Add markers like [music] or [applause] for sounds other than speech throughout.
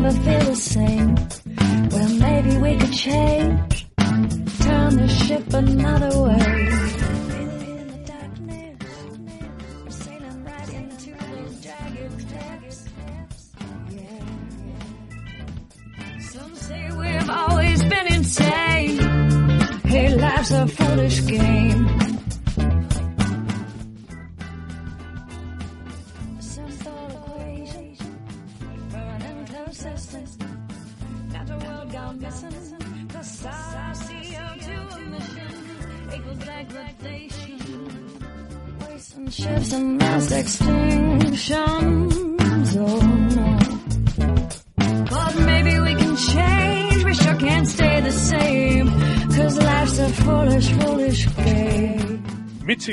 Do feel the same? Well, maybe we could change, turn the ship another way.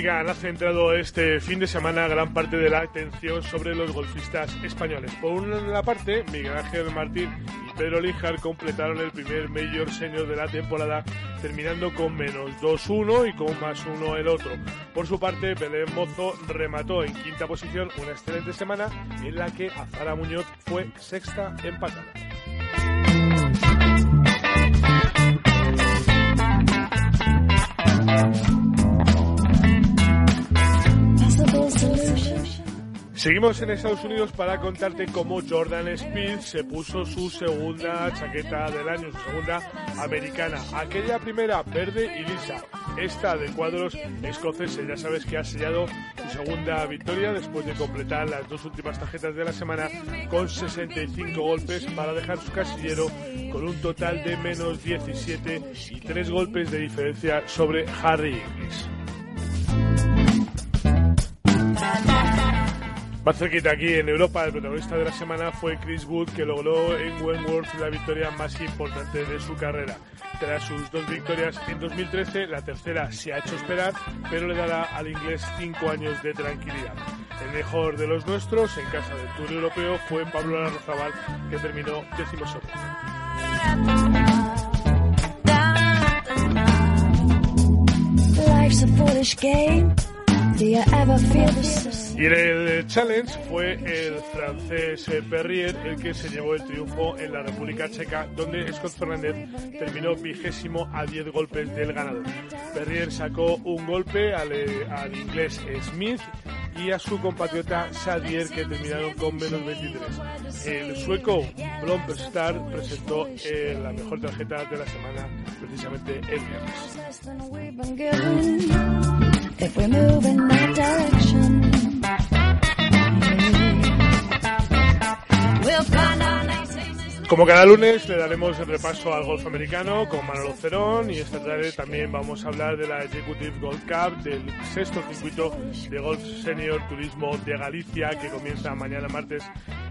Michigan ha centrado este fin de semana gran parte de la atención sobre los golfistas españoles. Por una parte, Miguel Ángel Martín y Pedro Lijar completaron el primer Major Senior de la temporada, terminando con menos 2-1 y con más 1 el otro. Por su parte, Belén Mozo remató en quinta posición una excelente semana en la que Azara Muñoz fue sexta empatada. Seguimos en Estados Unidos para contarte cómo Jordan Speed se puso su segunda chaqueta del año, su segunda americana. Aquella primera verde y lisa. Esta de cuadros escoceses. Ya sabes que ha sellado su segunda victoria después de completar las dos últimas tarjetas de la semana con 65 golpes para dejar su casillero con un total de menos 17 y 3 golpes de diferencia sobre Harry Inglis. Más cerquita aquí en Europa, el protagonista de la semana fue Chris Wood, que logró en Wentworth la victoria más importante de su carrera. Tras sus dos victorias en 2013, la tercera se ha hecho esperar, pero le dará al inglés cinco años de tranquilidad. El mejor de los nuestros, en casa del Tour Europeo, fue Pablo Larrazabal, que terminó décimo Y en el challenge fue el francés eh, Perrier el que se llevó el triunfo en la República Checa, donde Scott Fernández terminó vigésimo a 10 golpes del ganador. Perrier sacó un golpe al, eh, inglés Smith y a su compatriota Sadier, que terminaron con menos 23. El sueco Blomstedt presentó eh, la mejor tarjeta de la semana, precisamente el viernes. Como cada lunes le daremos el repaso al golf americano con Manolo Cerón y esta tarde también vamos a hablar de la Executive Golf Cup, del sexto circuito de golf senior turismo de Galicia que comienza mañana martes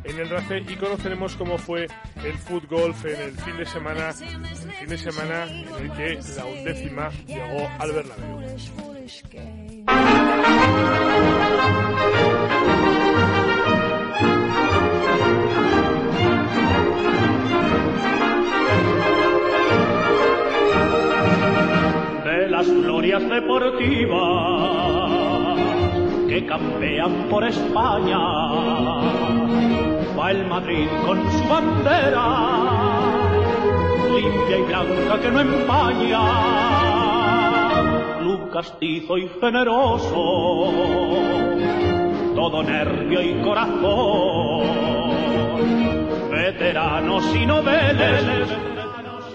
en el RACE y conoceremos cómo fue el foot golf en el fin de semana, el fin de semana en el que la undécima llegó al Bernabéu. Glorias deportivas que campean por España. Va el Madrid con su bandera, limpia y blanca que no empaña. Club castizo y generoso, todo nervio y corazón. Veteranos y noveles.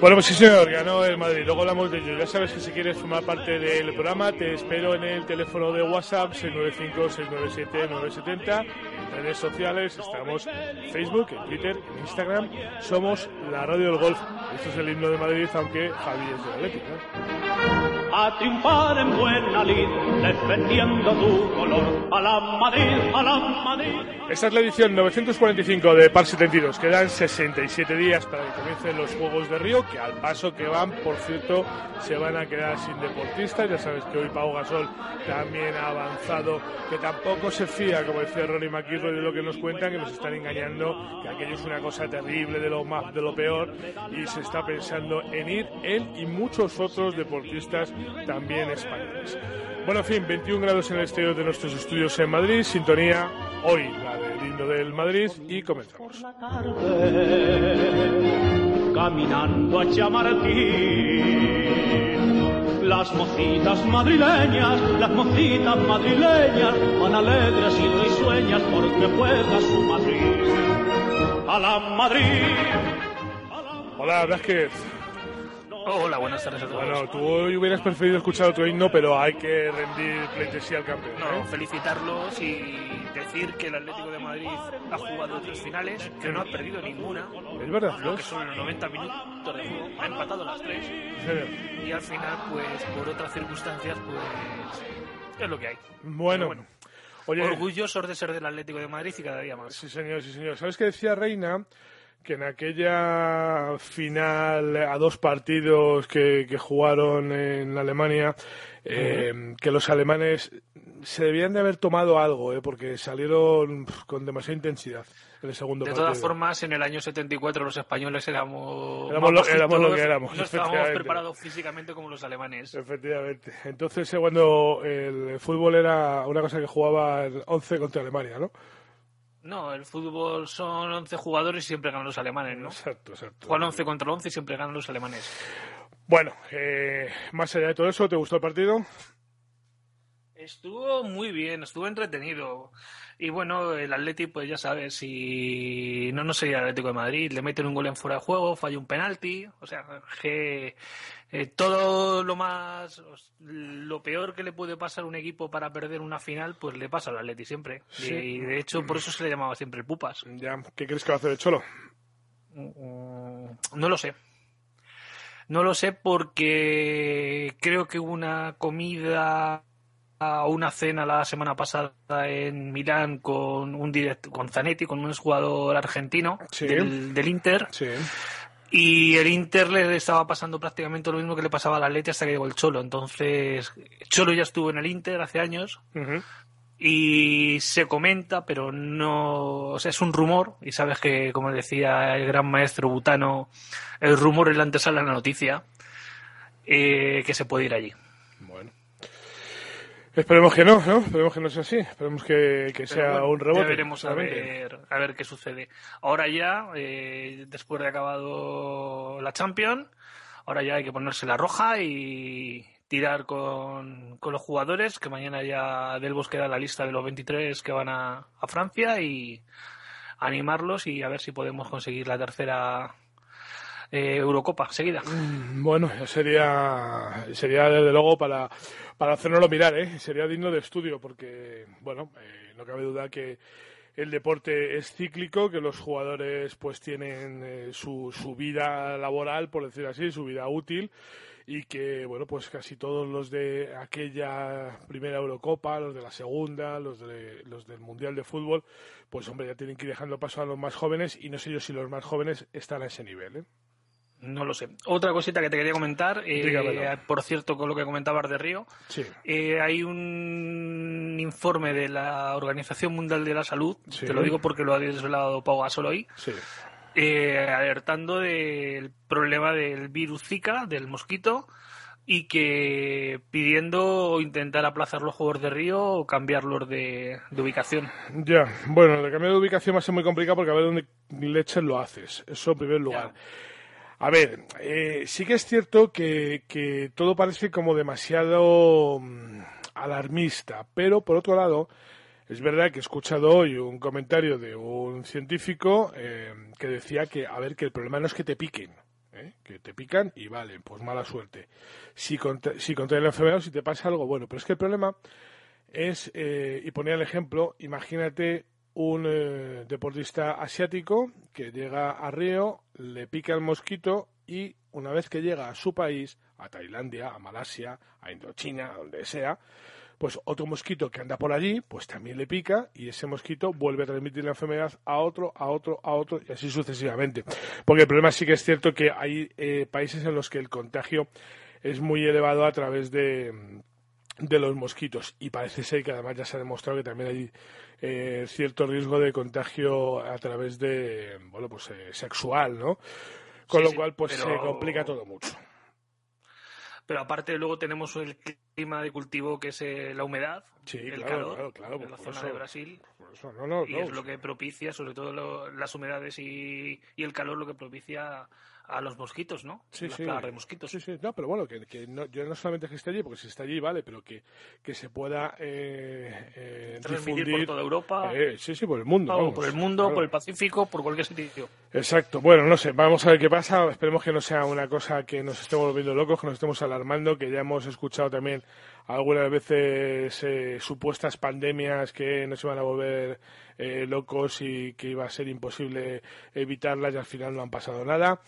Bueno, pues sí, señor, ganó el Madrid. Luego hablamos de ello. Ya sabes que si quieres formar parte del programa, te espero en el teléfono de WhatsApp 695-697-970. En redes sociales estamos en Facebook, en Twitter, en Instagram. Somos la radio del golf. Esto es el himno de Madrid, aunque Javi es de Atlético. ¿eh? A triunfar en buena lid, defendiendo tu color. A la Madrid, a la Madrid. Esta es la edición 945 de Par 72. Quedan 67 días para que comiencen los Juegos de Río, que al paso que van, por cierto, se van a quedar sin deportistas. Ya sabes que hoy Pau Gasol también ha avanzado, que tampoco se fía, como decía Ronnie McIlroy, de lo que nos cuentan, que nos están engañando, que aquello es una cosa terrible, de lo más, de lo peor, y se está pensando en ir él y muchos otros deportistas también españoles. Bueno, en fin, 21 grados en el exterior de nuestros estudios en Madrid, sintonía hoy la de himno del Madrid y comenzamos. Caminando a Chamartín. Las mocitas madrileñas, las mocitas madrileñas, van alegres y risueñas porque juega su Madrid. A la Madrid. a la Hola, Blázquez. Hola, buenas tardes a todos. Bueno, tú hoy hubieras preferido escuchar otro himno, pero hay que rendir pleitesía al campeón. No, ¿eh? felicitarlos y decir que el Atlético de Madrid ha jugado tres finales, que no ha perdido ninguna, Es verdad, lo ¿no? que son los 90 minutos de juego, ha empatado las tres y al final, pues por otras circunstancias, pues es lo que hay. Bueno, Pero oye, Orgullosos de ser del Atlético de Madrid y cada día más. sí señor, sí señor. ¿Sabes qué decía Reina? Que en aquella final a dos partidos que, que jugaron en Alemania, eh, que los alemanes se debían de haber tomado algo, eh, porque salieron con demasiada intensidad en el segundo De partido. todas formas, en el año 74 los españoles éramos, Éramos lo- éramos lo bajitos, que éramos, No estábamos preparados físicamente como los alemanes. Efectivamente. Entonces, eh, cuando el fútbol era una cosa que jugaba el 11 contra Alemania, ¿no? No, el fútbol son 11 jugadores y siempre ganan los alemanes, ¿no? Exacto, exacto. Juegan 11 contra 11 y siempre ganan los alemanes. Bueno, eh, más allá de todo eso, ¿te gustó el partido? Estuvo muy bien, estuvo entretenido. Y bueno, el Atleti, pues ya sabes, si no, no sería el Atlético de Madrid, le meten un gol en fuera de juego, falla un penalti. O sea, que eh, todo lo más, lo peor que le puede pasar a un equipo para perder una final, pues le pasa al Atleti siempre. Sí. Y de hecho, por eso se le llamaba siempre el Pupas. Ya, ¿qué crees que va a hacer el Cholo? Mm, No lo sé. No lo sé porque creo que hubo una comida o una cena la semana pasada en Milán con un direct, con Zanetti, con un jugador argentino Sí. del, del Inter Sí. y el Inter le estaba pasando prácticamente lo mismo que le pasaba al Atleti hasta que llegó el Cholo. Entonces, Cholo ya estuvo en el Inter hace años y se comenta, pero no, o sea, es un rumor y sabes que, como decía el gran maestro Butano, el rumor es la antesala de la noticia, eh, que se puede ir allí. Bueno. Esperemos que no, ¿no? Esperemos que no sea así. Esperemos que, que sea bueno, un rebote. ya veremos a ver, a ver qué sucede. Ahora ya, eh, después de acabado la Champions, ahora ya hay que ponerse la roja y tirar con, con los jugadores, que mañana ya del Bosque da la lista de los 23 que van a, a Francia y animarlos y a ver si podemos conseguir la tercera eh, Eurocopa seguida. Bueno, ya sería, sería desde luego para, para hacernoslo mirar, ¿eh? Sería digno de estudio porque, bueno, eh, no cabe duda que el deporte es cíclico, que los jugadores pues tienen eh, su, su vida laboral, por decir así, su vida útil y que, bueno, pues casi todos los de aquella primera Eurocopa, los de la segunda, los, de, los del Mundial de Fútbol, pues hombre, ya tienen que ir dejando paso a los más jóvenes y no sé yo si los más jóvenes están a ese nivel, ¿eh? No lo sé. Otra cosita que te quería comentar, eh, por cierto, con lo que comentabas de Río, Sí. Eh, hay un informe de la Organización Mundial de la Salud, Sí. te lo digo porque lo ha desvelado Pau Gasol hoy, Sí. eh, alertando del problema del virus Zika, del mosquito, y que pidiendo intentar aplazar los Juegos de Río o cambiarlos de, de ubicación. Ya, bueno, el cambio de ubicación va a ser muy complicado porque a ver dónde leches lo haces. Eso en primer lugar. A ver, eh, sí que es cierto que, que todo parece como demasiado mm, alarmista, pero por otro lado, es verdad que he escuchado hoy un comentario de un científico eh, que decía que, a ver, que el problema no es que te piquen, ¿eh? que te pican y vale, pues mala suerte. Si, contra, si contraes la enfermedad o si te pasa algo, bueno, pero es que el problema es, eh, y ponía el ejemplo, imagínate un eh, deportista asiático que llega a Río, le pica el mosquito y una vez que llega a su país, a Tailandia, a Malasia, a Indochina, a donde sea, pues otro mosquito que anda por allí, pues también le pica y ese mosquito vuelve a transmitir la enfermedad a otro, a otro, a otro y así sucesivamente. Porque el problema sí que es cierto que hay eh, países en los que el contagio es muy elevado a través de, de los mosquitos. Y parece ser que además ya se ha demostrado que también hay eh, cierto riesgo de contagio a través de bueno pues eh, sexual no con Sí, lo cual pues pero- se complica todo mucho. Pero aparte luego tenemos el clima de cultivo que es eh, la humedad, Sí, el claro, calor claro, claro, en la zona eso. de Brasil. Eso, no, no, y no, es lo que propicia, sobre todo lo- las humedades y, y el calor, lo que propicia a los mosquitos, ¿no? Sí, Las sí. de mosquitos. Sí, sí, no, pero bueno, que, que no, yo no solamente que esté allí, porque si está allí, vale, pero que, que se pueda eh, eh, Transmitir difundir. por toda Europa, eh, sí, sí, por el mundo. vamos, por el mundo, claro. por el Pacífico, por cualquier sitio. Exacto. Bueno, no sé, vamos a ver qué pasa. Esperemos que no sea una cosa que nos estemos volviendo locos, que nos estemos alarmando, que ya hemos escuchado también algunas veces eh, supuestas pandemias que nos iban a volver eh, locos y que iba a ser imposible evitarlas y al final no han pasado nada.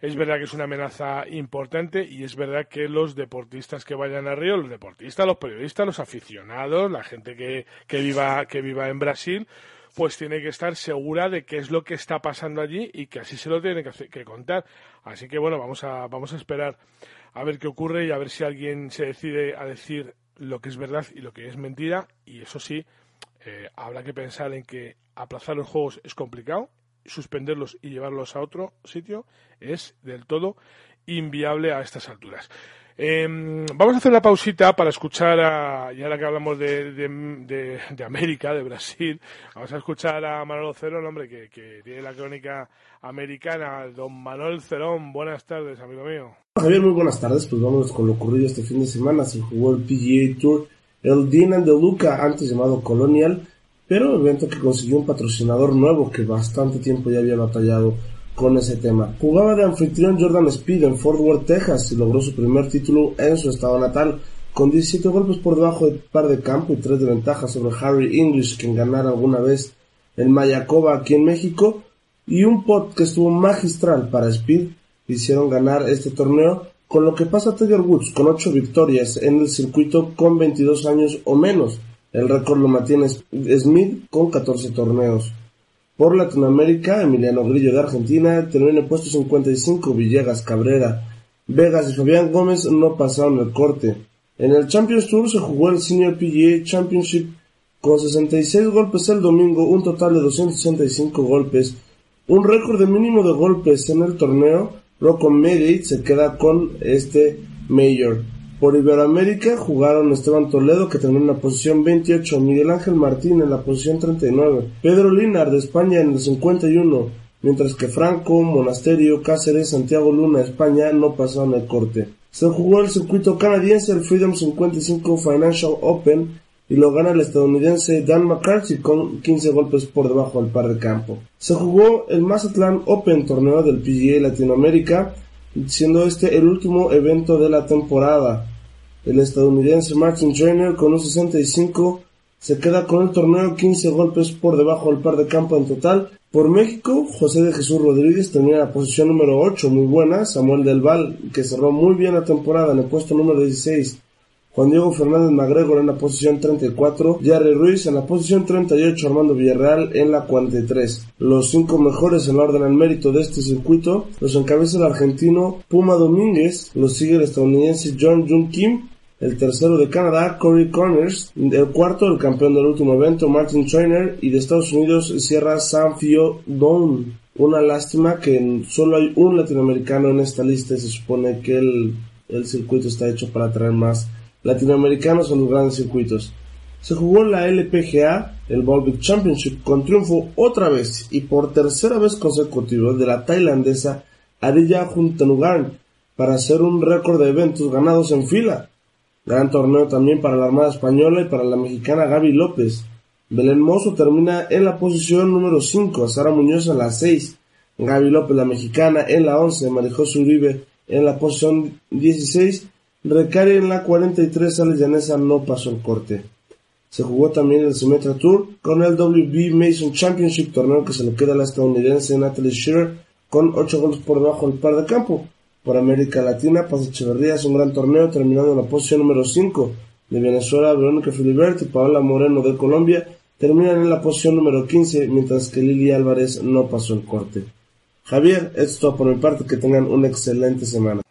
Es verdad que es una amenaza importante y es verdad que los deportistas que vayan a Río, los deportistas, los periodistas, los aficionados, la gente que, que viva, que viva en Brasil, pues tiene que estar segura de qué es lo que está pasando allí y que así se lo tiene que, hacer- que contar. Así que bueno, vamos a, vamos a esperar a ver qué ocurre y a ver si alguien se decide a decir lo que es verdad y lo que es mentira. Y eso sí, eh, habrá que pensar en que aplazar los juegos es complicado, suspenderlos y llevarlos a otro sitio es del todo inviable a estas alturas. Eh, vamos a hacer una pausita para escuchar a, y ahora que hablamos de, de, de- América, de Brasil, vamos a escuchar a Manolo Cerón, hombre, que, que tiene la crónica americana. Don Manuel Cerón, buenas tardes, amigo mío. Javier, muy buenas tardes. Pues vamos con lo ocurrido este fin de semana. Se jugó el PGA Tour, el Dinan de Luca, antes llamado Colonial, pero evento que consiguió un patrocinador nuevo que bastante tiempo ya había batallado con ese tema. Jugaba de anfitrión Jordan Speed en Fort Worth, Texas, y logró su primer título en su estado natal, con 17 golpes por debajo del par de campo y 3 de ventaja sobre Harry English, quien ganara alguna vez el Mayacoba aquí en México, y un pot que estuvo magistral para Speed hicieron ganar este torneo, con lo que pasa Tiger Woods con 8 victorias en el circuito con 22 años o menos. El récord lo mantiene Smith con 14 torneos. Por Latinoamérica, Emiliano Grillo de Argentina terminó en el puesto 55, Villegas, Cabrera, Vegas y Fabián Gómez no pasaron el corte. En el Champions Tour se jugó el Senior PGA Championship con 66 golpes el domingo, un total de 265 golpes, un récord de mínimo de golpes en el torneo. Rocco Mediate se queda con este Major. Por Iberoamérica jugaron Esteban Toledo que terminó en la posición 28, Miguel Ángel Martín en la posición 39, Pedro Linar de España en el 51, mientras que Franco, Monasterio, Cáceres, Santiago Luna, España no pasaron el corte. Se jugó el circuito canadiense el Freedom 55 Financial Open y lo gana el estadounidense Dan McCarthy con 15 golpes por debajo del par de campo. Se jugó el Mazatlán Open torneo del PGA Latinoamérica, siendo este el último evento de la temporada. El estadounidense Martin Trainer con un 65 se queda con el torneo 15 golpes por debajo del par de campo en total. Por México, José de Jesús Rodríguez en la posición número 8, muy buena. Samuel Del Val, que cerró muy bien la temporada en el puesto número 16. Juan Diego Fernández Magregor en la posición 34, Jerry Ruiz en la posición 38, Armando Villarreal en la 43. Los cinco mejores en orden al mérito de este circuito los encabeza el argentino Puma Domínguez, los sigue el estadounidense John Jun Kim, el tercero de Canadá, Corey Corners, el cuarto, el campeón del último evento, Martin Trainer, y de Estados Unidos cierra Sam Fio Down. Una lástima que solo hay un latinoamericano en esta lista y se supone que el, el circuito está hecho para atraer más latinoamericanos en los grandes circuitos. Se jugó la LPGA, el Baltic Championship, con triunfo otra vez y por tercera vez consecutiva de la tailandesa Ariya Juntanugarn para hacer un récord de eventos ganados en fila. Gran torneo también para la Armada Española y para la mexicana Gaby López. Belén Mozo termina en la posición número 5, Sara Muñoz en la 6, Gaby López la mexicana en la 11, Marijose Uribe en la posición 16, Recari en la 43, Alex Llanesa no pasó el corte. Se jugó también el Symetra Tour con el WB Mason Championship, torneo que se le queda a la estadounidense Natalie Shearer con 8 goles por debajo del par de campo. Por América Latina, Paz Echeverría es un gran torneo terminando en la posición número 5. De Venezuela, Verónica Filibert y Paola Moreno de Colombia terminan en la posición número 15, mientras que Lili Álvarez no pasó el corte. Javier, esto por mi parte, que tengan una excelente semana.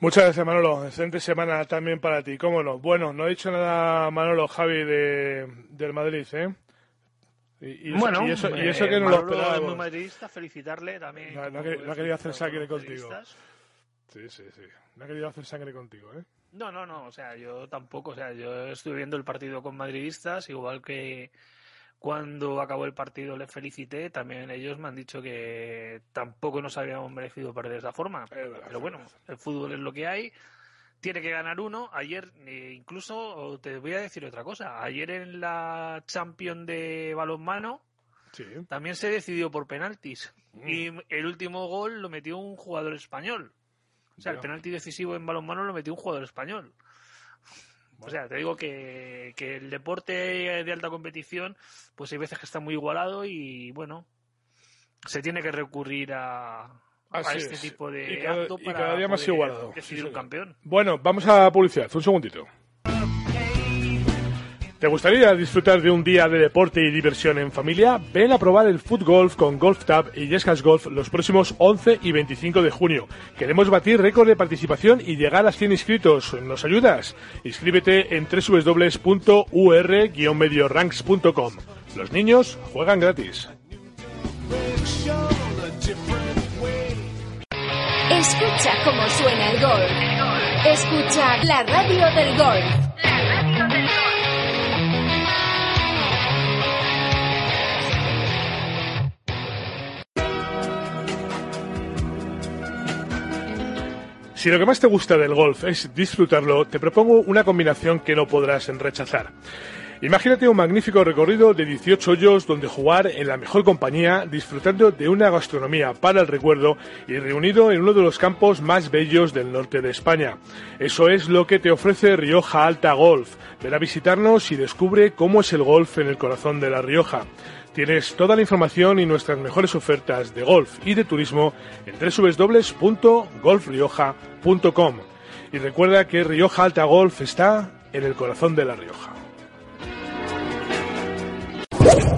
Muchas gracias, Manolo. Excelente semana también para ti, cómo no. Bueno, no ha dicho nada Manolo Javi de, del Madrid, ¿eh? Y, y eso, bueno, y eso, y eh, eso que no lo Manolo es muy madridista, felicitarle también. No, no no ha querido hacer sangre contigo. Sí, sí, sí. No ha querido hacer sangre contigo, ¿eh? No, no, no, o sea, yo tampoco, o sea, yo estuve viendo el partido con madridistas, igual que cuando acabó el partido les felicité, también ellos me han dicho que tampoco nos habíamos merecido perder de esa forma. Pero bueno, el fútbol es lo que hay, tiene que ganar uno. Ayer, eh, incluso, te voy a decir otra cosa, ayer en la Champions de balonmano también se decidió por penaltis mm. y el último gol lo metió un jugador español. O sea, el penalti decisivo en balonmano lo metió un jugador español. O sea, te digo que, el deporte de alta competición, pues hay veces que está muy igualado y bueno, se tiene que recurrir a, este tipo de acto para cada día más igualado. decidir un campeón. Bueno, vamos a publicidad, un segundito. ¿Te gustaría disfrutar de un día de deporte y diversión en familia? Ven a probar el Foot Golf con Golf Tab y Yescas Golf los próximos 11 y 25 de junio. Queremos batir récord de participación y llegar a 100 inscritos. ¿Nos ayudas? Inscríbete en www.ur-medioranks.com. Los niños juegan gratis. Escucha cómo suena el golf. Escucha la radio del golf. Si lo que más te gusta del golf es disfrutarlo, te propongo una combinación que no podrás rechazar. Imagínate un magnífico recorrido de 18 hoyos donde jugar en la mejor compañía, disfrutando de una gastronomía para el recuerdo y reunido en uno de los campos más bellos del norte de España. Eso es lo que te ofrece Rioja Alta Golf. Ven a visitarnos y descubre cómo es el golf en el corazón de La Rioja. Tienes toda la información y nuestras mejores ofertas de golf y de turismo en www.golfrioja.com. Y recuerda que Rioja Alta Golf está en el corazón de La Rioja.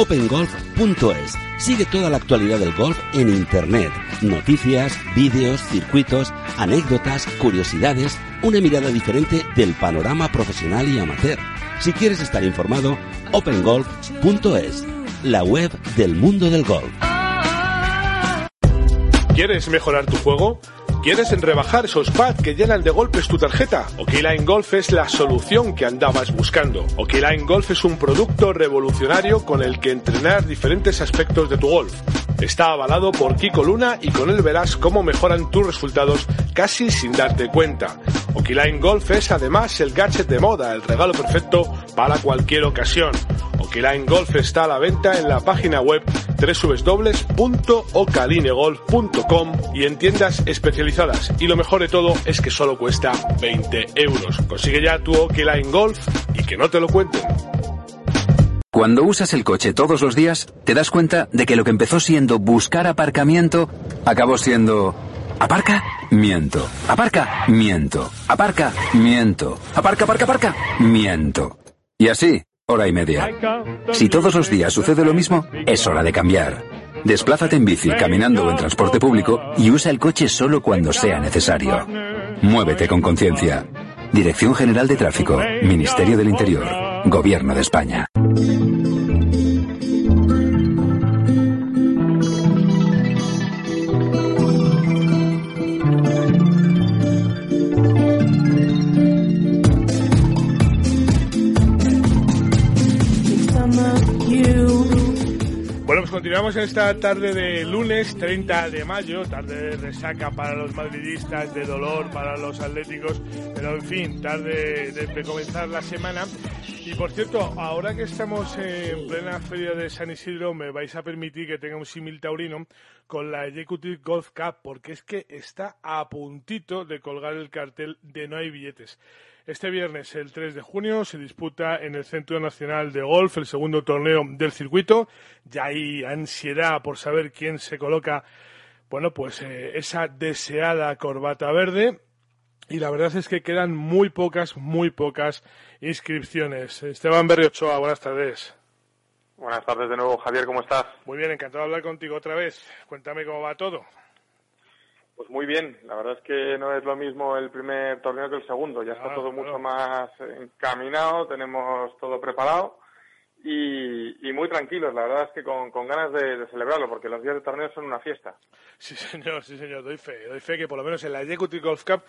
OpenGolf.es Sigue toda la actualidad del golf en Internet. Noticias, vídeos, circuitos, anécdotas, curiosidades, una mirada diferente del panorama profesional y amateur. Si quieres estar informado, opengolf.es, la web del mundo del golf. ¿Quieres mejorar tu juego? ¿Quieres rebajar esos pads que llenan de golpes tu tarjeta? Okiline Golf es la solución que andabas buscando. Okiline Golf es un producto revolucionario con el que entrenar diferentes aspectos de tu golf. Está avalado por Kiko Luna y con él verás cómo mejoran tus resultados casi sin darte cuenta. Okiline Golf es además el gadget de moda, el regalo perfecto para cualquier ocasión. Okiline Golf está a la venta en la página web www.ocalinegolf.com y en tiendas especializadas. Y lo mejor de todo es que solo cuesta 20 euros. Consigue ya tu Okiline Golf y que no te lo cuenten. Cuando usas el coche todos los días, te das cuenta de que lo que empezó siendo buscar aparcamiento, acabó siendo... ¿Aparca? Miento. ¿Aparca? Miento. ¿Aparca? Miento. ¿Aparca, aparca, aparca? Miento. Y así, hora y media. Si todos los días sucede lo mismo, es hora de cambiar. Desplázate en bici, caminando o en transporte público y usa el coche solo cuando sea necesario. Muévete con conciencia. Dirección General de Tráfico, Ministerio del Interior, Gobierno de España. Continuamos en esta tarde de lunes 30 de mayo, tarde de resaca para los madridistas, de dolor para los atléticos, pero en fin, tarde de, comenzar la semana. Y por cierto, ahora que estamos en plena feria de San Isidro, me vais a permitir que tenga un símil taurino con la Executive Golf Cup, porque es que está a puntito de colgar el cartel de no hay billetes. Este viernes, el 3 de junio, se disputa en el Centro Nacional de Golf el segundo torneo del circuito. Ya hay ansiedad por saber quién se coloca, bueno, pues eh, esa deseada corbata verde. y la verdad es que quedan muy pocas, muy pocas inscripciones. Esteban Berriochoa, buenas tardes. Buenas tardes de nuevo, Javier, ¿cómo estás? Muy bien, encantado de hablar contigo otra vez. Cuéntame cómo va todo. Pues muy bien, la verdad es que no es lo mismo el primer torneo que el segundo, ya está todo mucho más encaminado, tenemos todo preparado y, muy tranquilos, la verdad es que con, ganas de, celebrarlo, porque los días de torneo son una fiesta. Sí, señor, sí, señor, doy fe, doy fe que por lo menos en la Executive Golf Cup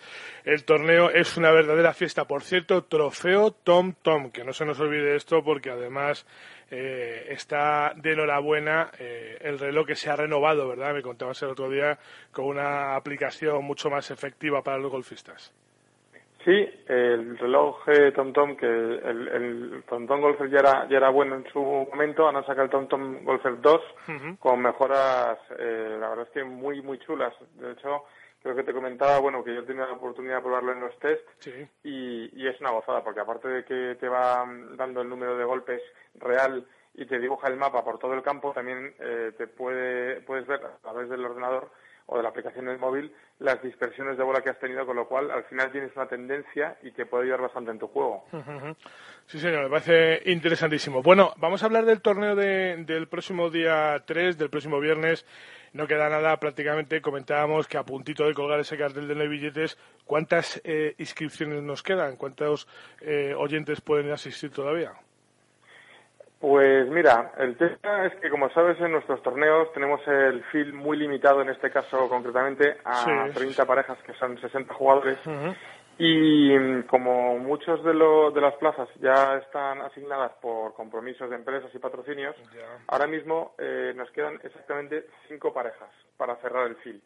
el torneo es una verdadera fiesta. Por cierto, trofeo Tom Tom, que no se nos olvide esto porque además eh, está de enhorabuena eh, el reloj que se ha renovado, ¿verdad? Me contabas el otro día con una aplicación mucho más efectiva para los golfistas. Sí, el reloj TomTom, que el, el TomTom Golfer ya era, ya era bueno en su momento, han sacado el TomTom Golfer 2 con mejoras, eh, la verdad es que muy, muy chulas. De hecho, creo que te comentaba, bueno, que yo he tenido la oportunidad de probarlo en los test y, y es una gozada, porque aparte de que te va dando el número de golpes real y te dibuja el mapa por todo el campo, también eh, te puede, puedes ver a través del ordenador o de la aplicación del móvil las dispersiones de bola que has tenido, con lo cual al final tienes una tendencia y te puede ayudar bastante en tu juego. Sí, señor, me parece interesantísimo. Bueno, vamos a hablar del torneo del próximo día 3, del próximo viernes. No queda nada, prácticamente comentábamos que a puntito de colgar ese cartel de no billetes, ¿cuántas eh, inscripciones nos quedan? ¿Cuántos eh, oyentes pueden asistir todavía? Pues mira, el tema es que como sabes en nuestros torneos tenemos el field muy limitado, en este caso concretamente a 30 parejas que son 60 jugadores y mm, como muchos de, de las plazas ya están asignadas por compromisos de empresas y patrocinios, ahora mismo eh, nos quedan exactamente cinco parejas para cerrar el field.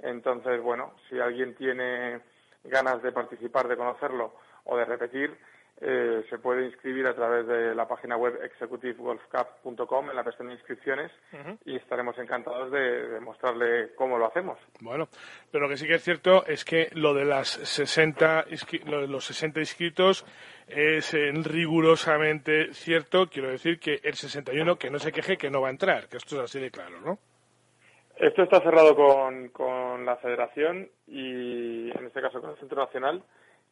Entonces, bueno, si alguien tiene ganas de participar, de conocerlo o de repetir, eh, se puede inscribir a través de la página web executivegolfcup.com en la pestaña de inscripciones y estaremos encantados de, mostrarle cómo lo hacemos. Bueno, pero lo que sí que es cierto es que lo de las 60 los 60 inscritos es eh, rigurosamente cierto. Quiero decir que el 61 que no se queje que no va a entrar, que esto es así de claro, ¿no? Esto está cerrado con, con la federación y en este caso con el Centro Nacional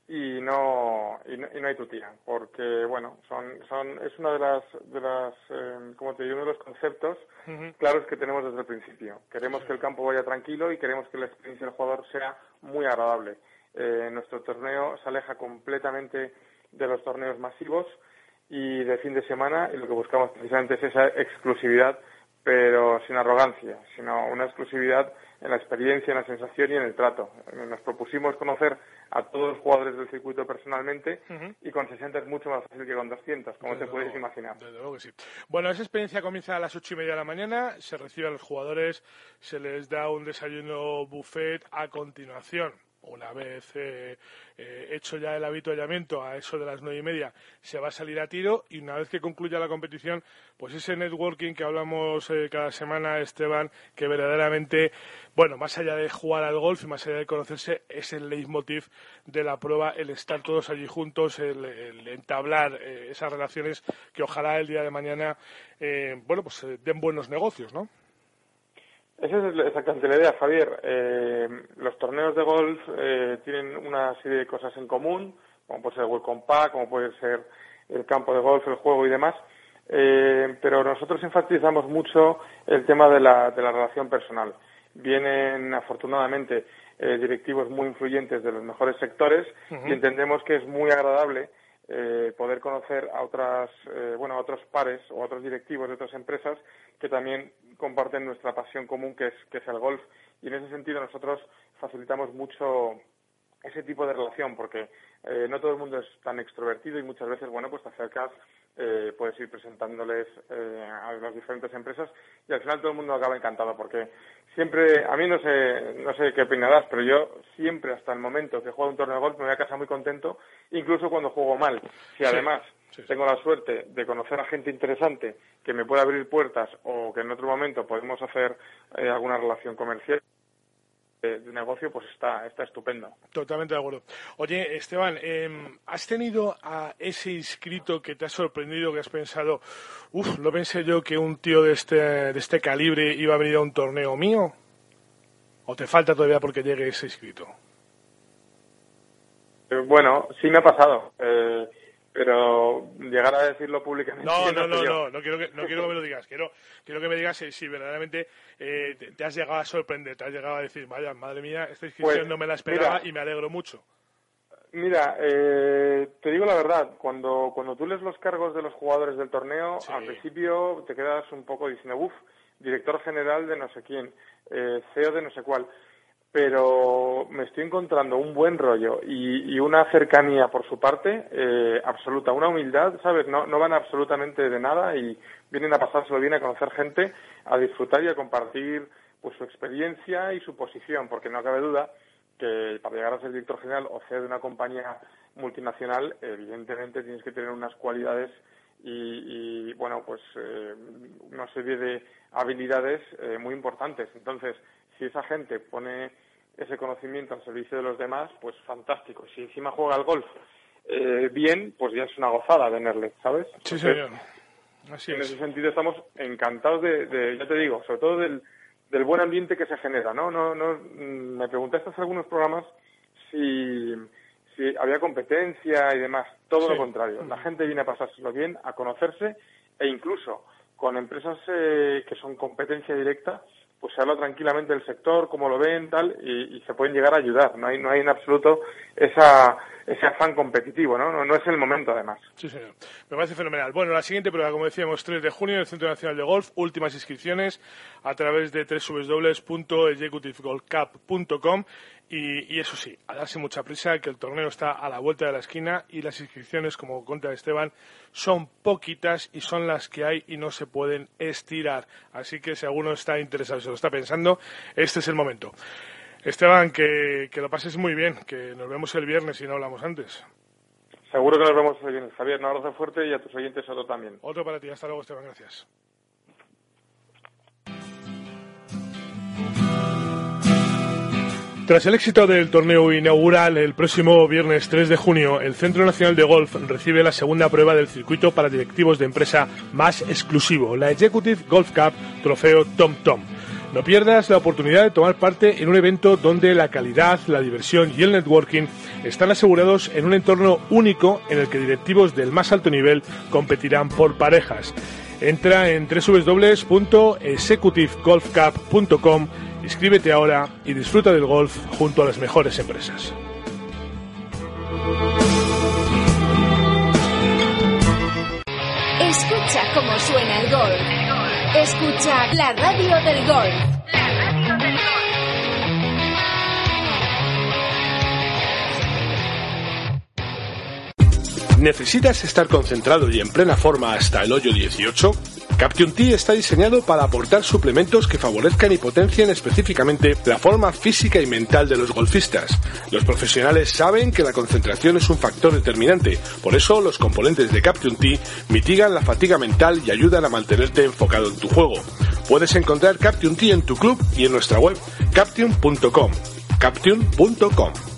y no, y no, y no hay tutía, porque bueno, son, son, es una de las, de las eh, como te digo, uno de los conceptos claros que tenemos desde el principio. Queremos que el campo vaya tranquilo y queremos que la experiencia del jugador sea muy agradable. Eh, nuestro torneo se aleja completamente de los torneos masivos y de fin de semana y lo que buscamos precisamente es esa exclusividad, pero sin arrogancia, sino una exclusividad en la experiencia, en la sensación y en el trato. Nos propusimos conocer a todos los jugadores del circuito personalmente y con 60 es mucho más fácil que con 200, como te puedes imaginar. Bueno, esa experiencia comienza a las ocho y media de la mañana, se recibe a los jugadores, se les da un desayuno buffet a continuación una vez eh, eh, hecho ya el habituallamiento a eso de las nueve y media, se va a salir a tiro y una vez que concluya la competición, pues ese networking que hablamos eh, cada semana, Esteban, que verdaderamente, bueno, más allá de jugar al golf y más allá de conocerse, es el leitmotiv de la prueba, el estar todos allí juntos, el, entablar esas relaciones que ojalá el día de mañana, bueno, pues den buenos negocios, ¿no? Esa es exactamente la idea, Javier. Eh, los torneos de golf eh, tienen una serie de cosas en común, como puede ser el Welcome Pack, como puede ser el campo de golf, el juego y demás. Eh, pero nosotros enfatizamos mucho el tema de la, de la relación personal. Vienen, afortunadamente, directivos muy influyentes de los mejores sectores y entendemos que es muy agradable eh, poder conocer a otras, eh, bueno, a otros pares o a otros directivos de otras empresas que también comparten nuestra pasión común que es, que es el golf. Y en ese sentido nosotros facilitamos mucho ese tipo de relación porque eh, no todo el mundo es tan extrovertido y muchas veces, bueno, pues te acercas, eh, puedes ir presentándoles eh, a las diferentes empresas y al final todo el mundo acaba encantado porque siempre, a mí no sé, no sé qué opinarás, pero yo siempre hasta el momento que juego un torneo de golf me voy a casa muy contento, incluso cuando juego mal. Si además tengo la suerte de conocer a gente interesante que me pueda abrir puertas o que en otro momento podemos hacer alguna relación comercial, de, negocio, pues está, está estupendo. Totalmente de acuerdo. Oye, Esteban, em, ¿has tenido a ese inscrito que te ha sorprendido, que has pensado, uff, no pensé yo que un tío de este, de este calibre iba a venir a un torneo mío? ¿O te falta todavía porque llegue ese inscrito? Eh, bueno, sí me ha pasado. Eh, pero llegar a decirlo públicamente. No, [laughs] no, no, no, no quiero que, no quiero que me lo digas. Quiero, quiero que me digas si, si verdaderamente eh, te, te has llegado a sorprender, te has llegado a decir, vaya, madre mía, esta inscripción Pues, no me la esperaba mira. y me alegro mucho. Mira, eh, te digo la verdad, cuando, cuando tú lees los cargos de los jugadores del torneo, al principio te quedas un poco diciendo, uff, director general de no sé quién, eh, CEO de no sé cuál, pero me estoy encontrando un buen rollo y, una cercanía por su parte eh, absoluta, una humildad, ¿sabes? No, no van absolutamente de nada y vienen a pasárselo bien, a conocer gente, a disfrutar y a compartir pues su experiencia y su posición, porque no cabe duda que para llegar a ser director general o CEO de una compañía multinacional, evidentemente tienes que tener unas cualidades y, y, bueno, pues eh, una serie de habilidades eh, muy importantes. Entonces, si esa gente pone ese conocimiento al servicio de los demás, pues fantástico. Si encima juega al golf eh, bien, pues ya es una gozada tenerle, ¿sabes? Sí, Entonces, señor. Así en es. ese sentido estamos encantados de, de, ya te digo, sobre todo del, del buen ambiente que se genera, ¿no? no, no mm, me preguntaste hace algunos programas si, si había competencia y demás. Todo Sí. lo contrario. La gente viene a pasárselo bien, a conocerse e incluso con empresas eh, que son competencia directa, pues se habla tranquilamente del sector, cómo lo ven, tal, y, y se pueden llegar a ayudar. No hay, no hay en absoluto esa, ese afán competitivo, ¿no? ¿no? No es el momento, además. Sí, señor. Me parece fenomenal. Bueno, la siguiente prueba, como decíamos, 3 de junio en el Centro Nacional de Golf. Últimas inscripciones a través de www.executivegolfcup.com. Y, y eso sí, a darse mucha prisa, que el torneo está a la vuelta de la esquina y las inscripciones, como cuenta Esteban, son poquitas y son las que hay y no se pueden estirar. Así que si alguno está interesado se lo está pensando, este es el momento. Esteban, que, que lo pases muy bien, que nos vemos el viernes y no hablamos antes. Seguro que nos vemos el viernes. Javier, un abrazo fuerte y a tus oyentes otro también. Otro para ti. Hasta luego, Esteban. Gracias. Tras el éxito del torneo inaugural el próximo viernes 3 de junio, el Centro Nacional de Golf recibe la segunda prueba del circuito para directivos de empresa más exclusivo, la Executive Golf Cup Trofeo Tom Tom. No pierdas la oportunidad de tomar parte en un evento donde la calidad, la diversión y el networking están asegurados en un entorno único en el que directivos del más alto nivel competirán por parejas. Entra en www.executivegolfcup.com, inscríbete ahora y disfruta del golf junto a las mejores empresas. Escucha cómo suena el golf. Escucha la radio del golf. ¿Necesitas estar concentrado y en plena forma hasta el hoyo 18? Caption T está diseñado para aportar suplementos que favorezcan y potencien específicamente la forma física y mental de los golfistas. Los profesionales saben que la concentración es un factor determinante, por eso los componentes de Caption T mitigan la fatiga mental y ayudan a mantenerte enfocado en tu juego. Puedes encontrar Caption T en tu club y en nuestra web caption.com. Caption.com.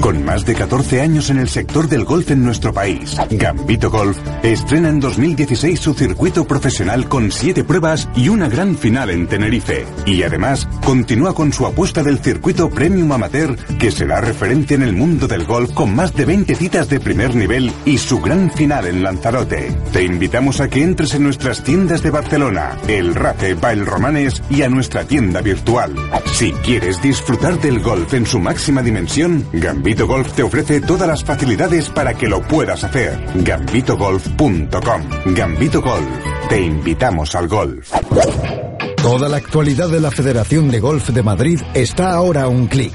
Con más de 14 años en el sector del golf en nuestro país, Gambito Golf estrena en 2016 su circuito profesional con 7 pruebas y una gran final en Tenerife. Y además, continúa con su apuesta del circuito Premium Amateur, que será referente en el mundo del golf con más de 20 citas de primer nivel y su gran final en Lanzarote. Te invitamos a que entres en nuestras tiendas de Barcelona, El Race, Bail Romanes y a nuestra tienda virtual. Si quieres disfrutar del golf en su máxima dimensión, Gambito Golf te ofrece todas las facilidades para que lo puedas hacer. Gambitogolf.com. Gambito Golf. Te invitamos al golf. Toda la actualidad de la Federación de Golf de Madrid está ahora a un clic.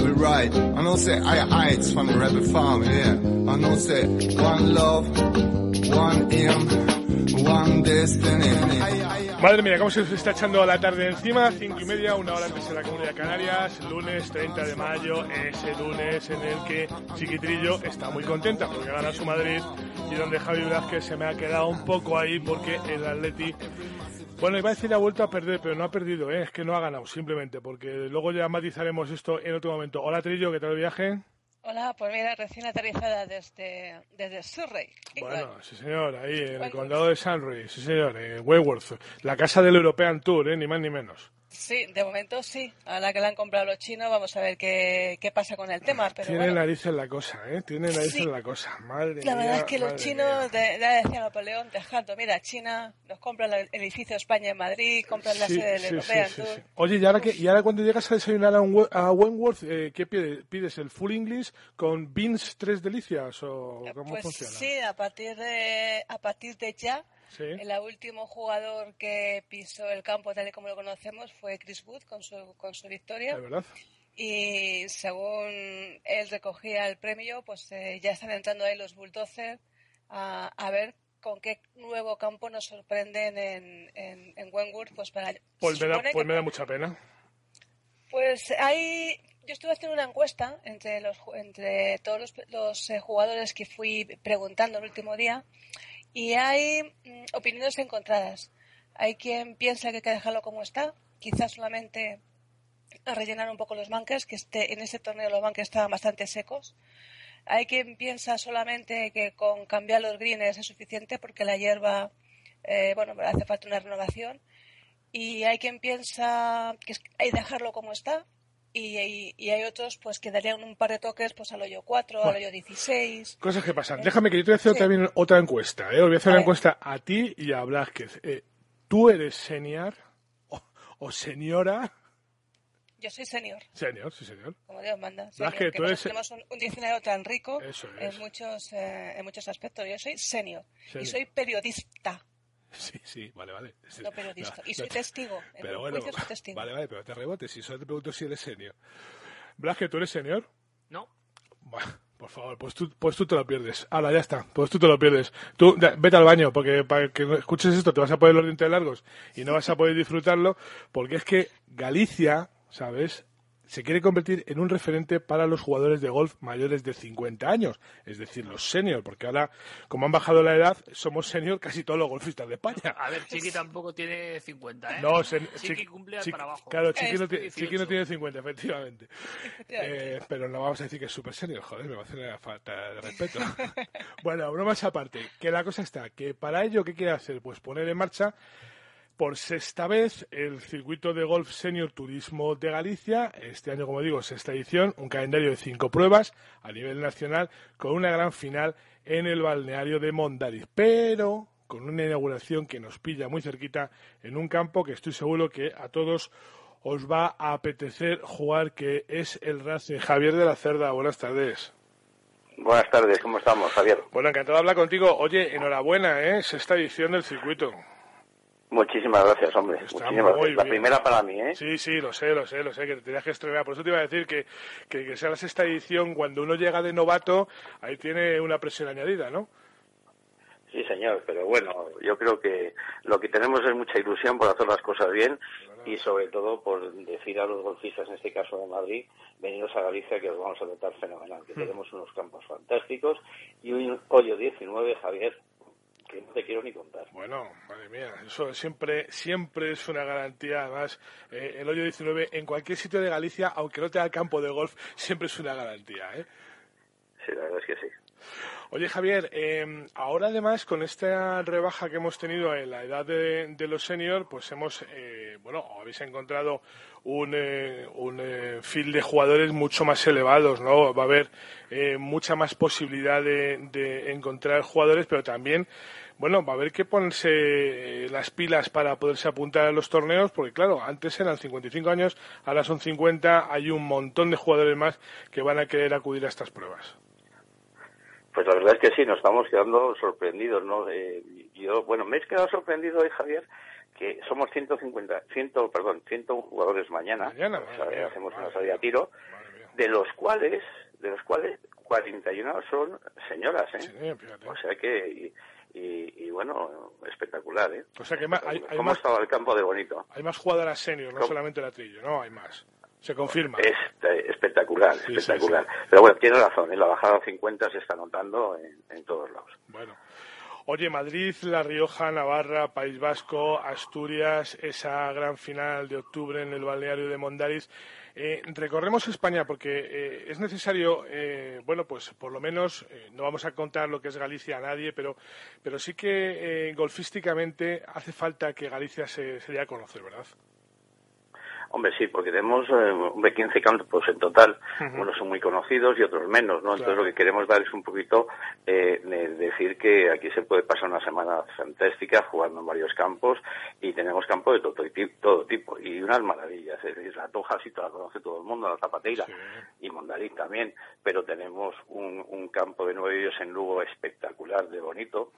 right. Madre mía, cómo se está echando la tarde encima, cinco y media, una hora antes en la Comunidad Canarias, lunes 30 de mayo, ese lunes en el que Chiquitrillo está muy contenta porque gana su Madrid. Y donde Javi Vázquez se me ha quedado un poco ahí porque el Atleti bueno, iba a decir ha vuelto a perder, pero no ha perdido, ¿eh? es que no ha ganado, simplemente, porque luego ya matizaremos esto en otro momento. Hola Trillo, ¿qué tal el viaje? Hola, pues mira, recién aterrizada desde, desde Surrey. Bueno, sí señor, ahí en el condado de Surrey, sí señor, en Wayworth, la casa del European Tour, ¿eh? ni más ni menos. Sí, de momento sí. Ahora que la han comprado los chinos, vamos a ver qué, qué pasa con el tema. Pero Tiene narices la cosa, ¿eh? Tiene narices la cosa. Madre La verdad mía, es que los chinos, de, ya decía Napoleón, dejando, mira, China nos compra el edificio España en Madrid, compran la Sí, sede del sí, sí, sí, sí. Oye, ¿y ahora, que, ¿y ahora cuando llegas a desayunar a, un a Wentworth, eh, qué pides? ¿Pides el full English con beans tres delicias o cómo Pues funciona? sí, a partir de, a partir de ya, Sí. el último jugador que pisó el campo tal y como lo conocemos fue Chris Wood con su, con su victoria. ¿De verdad? Y según él recogía el premio, pues eh, ya están entrando ahí los bulldozers a, a ver con qué nuevo campo nos sorprenden en, en, en Wentworth, pues para... Pues, me da, pues que- me da mucha pena. pues hay, yo estuve haciendo una encuesta entre los entre todos los, los, eh, jugadores que fui preguntando el último día y hay mm, opiniones encontradas. Hay quien piensa que hay que dejarlo como está, quizás solamente rellenar un poco los bunkers, que este, en ese torneo los bunkers estaban bastante secos. Hay quien piensa solamente que con cambiar los greens es suficiente porque la hierba, eh, bueno, hace falta una renovación. Y hay quien piensa que hay que dejarlo como está. Y, y- y hay otros pues que darían un par de toques pues al hoyo 4, al hoyo 16. Cosas que pasan. Eh, Déjame que yo te voy a hacer sí. también otra encuesta. ¿eh? Os voy a hacer A una ver. encuesta a ti y a Blázquez. Eh, ¿Tú eres senior o, o señora? Yo soy senior, Senior, sí señor. como Dios manda. Blas, senior, que que tú eres- tenemos un, un diccionario tan rico Eso es. en muchos, eh, en muchos aspectos. Yo soy senior Senior. y soy periodista, [laughs] Sí, sí, vale, vale. Sí. no periodista. No, [laughs] y soy no testigo. En Pero bueno, juicio soy testigo. vale, vale, pero te rebotes. Si solo te pregunto si eres senior. Blázquez, ¿tú eres senior? No. Buah, por favor, pues tú, pues tú te lo pierdes. Ahora, ya está. Pues tú te lo pierdes. Tú, da- vete al baño, porque para que escuches esto te vas a poner los dientes largos y no vas a poder disfrutarlo, porque es que Galicia, ¿sabes? Se quiere convertir en un referente para los jugadores de golf mayores de 50 años, es decir, los senior, porque ahora, como han bajado la edad, somos senior casi todos los golfistas de España. A ver, Chiqui tampoco tiene 50, ¿eh? No, sen- Chiqui Chiqui- cumple al Chiqui- para abajo. Claro, Chiqui no, Chiqui no 18. tiene 50, efectivamente. Eh, pero no vamos a decir que es super senior, joder, me va a hacer una falta de respeto. [laughs] bueno, bromas aparte, que la cosa está, que para ello, ¿qué quiere hacer? Pues poner en marcha por sexta vez el circuito de golf senior turismo de Galicia. Este año, como digo, sexta edición, un calendario de cinco pruebas a nivel nacional con una gran final en el balneario de Mondariz. Pero con una inauguración que nos pilla muy cerquita en un campo que estoy seguro que a todos os va a apetecer jugar, que es el Racing. Javier de la Cerda, buenas tardes. Buenas tardes, ¿cómo estamos, Javier? Bueno, encantado de hablar contigo. Oye, enhorabuena, ¿eh? Sexta edición del circuito. Muchísimas gracias, hombre. Está Muchísimas muy gracias. La bien. primera para mí, ¿eh? Sí, sí, lo sé, lo sé, lo sé, que te tenías que estrenar. Por eso te iba a decir que, que, que sea la sexta edición, cuando uno llega de novato, ahí tiene una presión añadida, ¿no? Sí, señor, pero bueno, yo creo que lo que tenemos es mucha ilusión por hacer las cosas bien y sobre todo por decir a los golfistas, en este caso de Madrid, veniros a Galicia que os vamos a tratar fenomenal, que Hmm. tenemos unos campos fantásticos y un hoyo 19, Javier, que no te quiero ni contar. Bueno, madre mía, eso siempre, siempre es una garantía. Además, eh, el hoyo 19 en cualquier sitio de Galicia, aunque no tenga campo de golf, siempre es una garantía, ¿eh? Sí, la verdad es que sí. Oye, Javier, eh, ahora además con esta rebaja que hemos tenido en la edad de, de los seniors, pues hemos, eh, bueno, habéis encontrado un, eh, un eh, field de jugadores mucho más elevados, ¿no? Va a haber eh, mucha más posibilidad de, de encontrar jugadores, pero también bueno, va a haber que ponerse eh, las pilas para poderse apuntar a los torneos, porque claro, antes eran 55 años, ahora son 50, hay un montón de jugadores más que van a querer acudir a estas pruebas. Pues la verdad es que sí, nos estamos quedando sorprendidos, ¿no? Eh, yo, bueno, me he quedado sorprendido hoy, Javier, que somos 150, 100, perdón, 101 jugadores mañana, Mañana, o madre sea, mía, hacemos una salida a tiro, de los cuales, de los cuales 41 son señoras, ¿eh? Sí. O sea que, y, y- bueno, espectacular, ¿eh? O sea que hay, hay ¿Cómo más, estaba el campo de bonito? hay más jugadoras senior, no ¿Cómo? solamente la trillo, no, hay más. Se confirma. Es eh, espectacular, Sí, sí, espectacular. Pero bueno, tiene razón, en la bajada a 50 se está notando en, en todos lados. Bueno. Oye, Madrid, La Rioja, Navarra, País Vasco, Asturias, esa gran final de octubre en el balneario de Mondariz. Eh, recorremos España porque eh, es necesario, eh, bueno, pues por lo menos, eh, no vamos a contar lo que es Galicia a nadie, pero, pero sí que golfísticamente hace falta que Galicia se, se dé a conocer, ¿verdad? Hombre, sí, porque tenemos eh, hombre, 15 campos en total. Ujú. Unos son muy conocidos y otros menos, ¿no? Entonces lo que queremos dar es un poquito eh, de decir que aquí se puede pasar una semana fantástica jugando en varios campos y tenemos campos de todo, todo tipo y unas maravillas. Es decir, la Toja sí la conoce todo el mundo, la Zapateira y Mondariz también, pero tenemos un, un campo de nueve hoyos en Lugo espectacular, de bonito,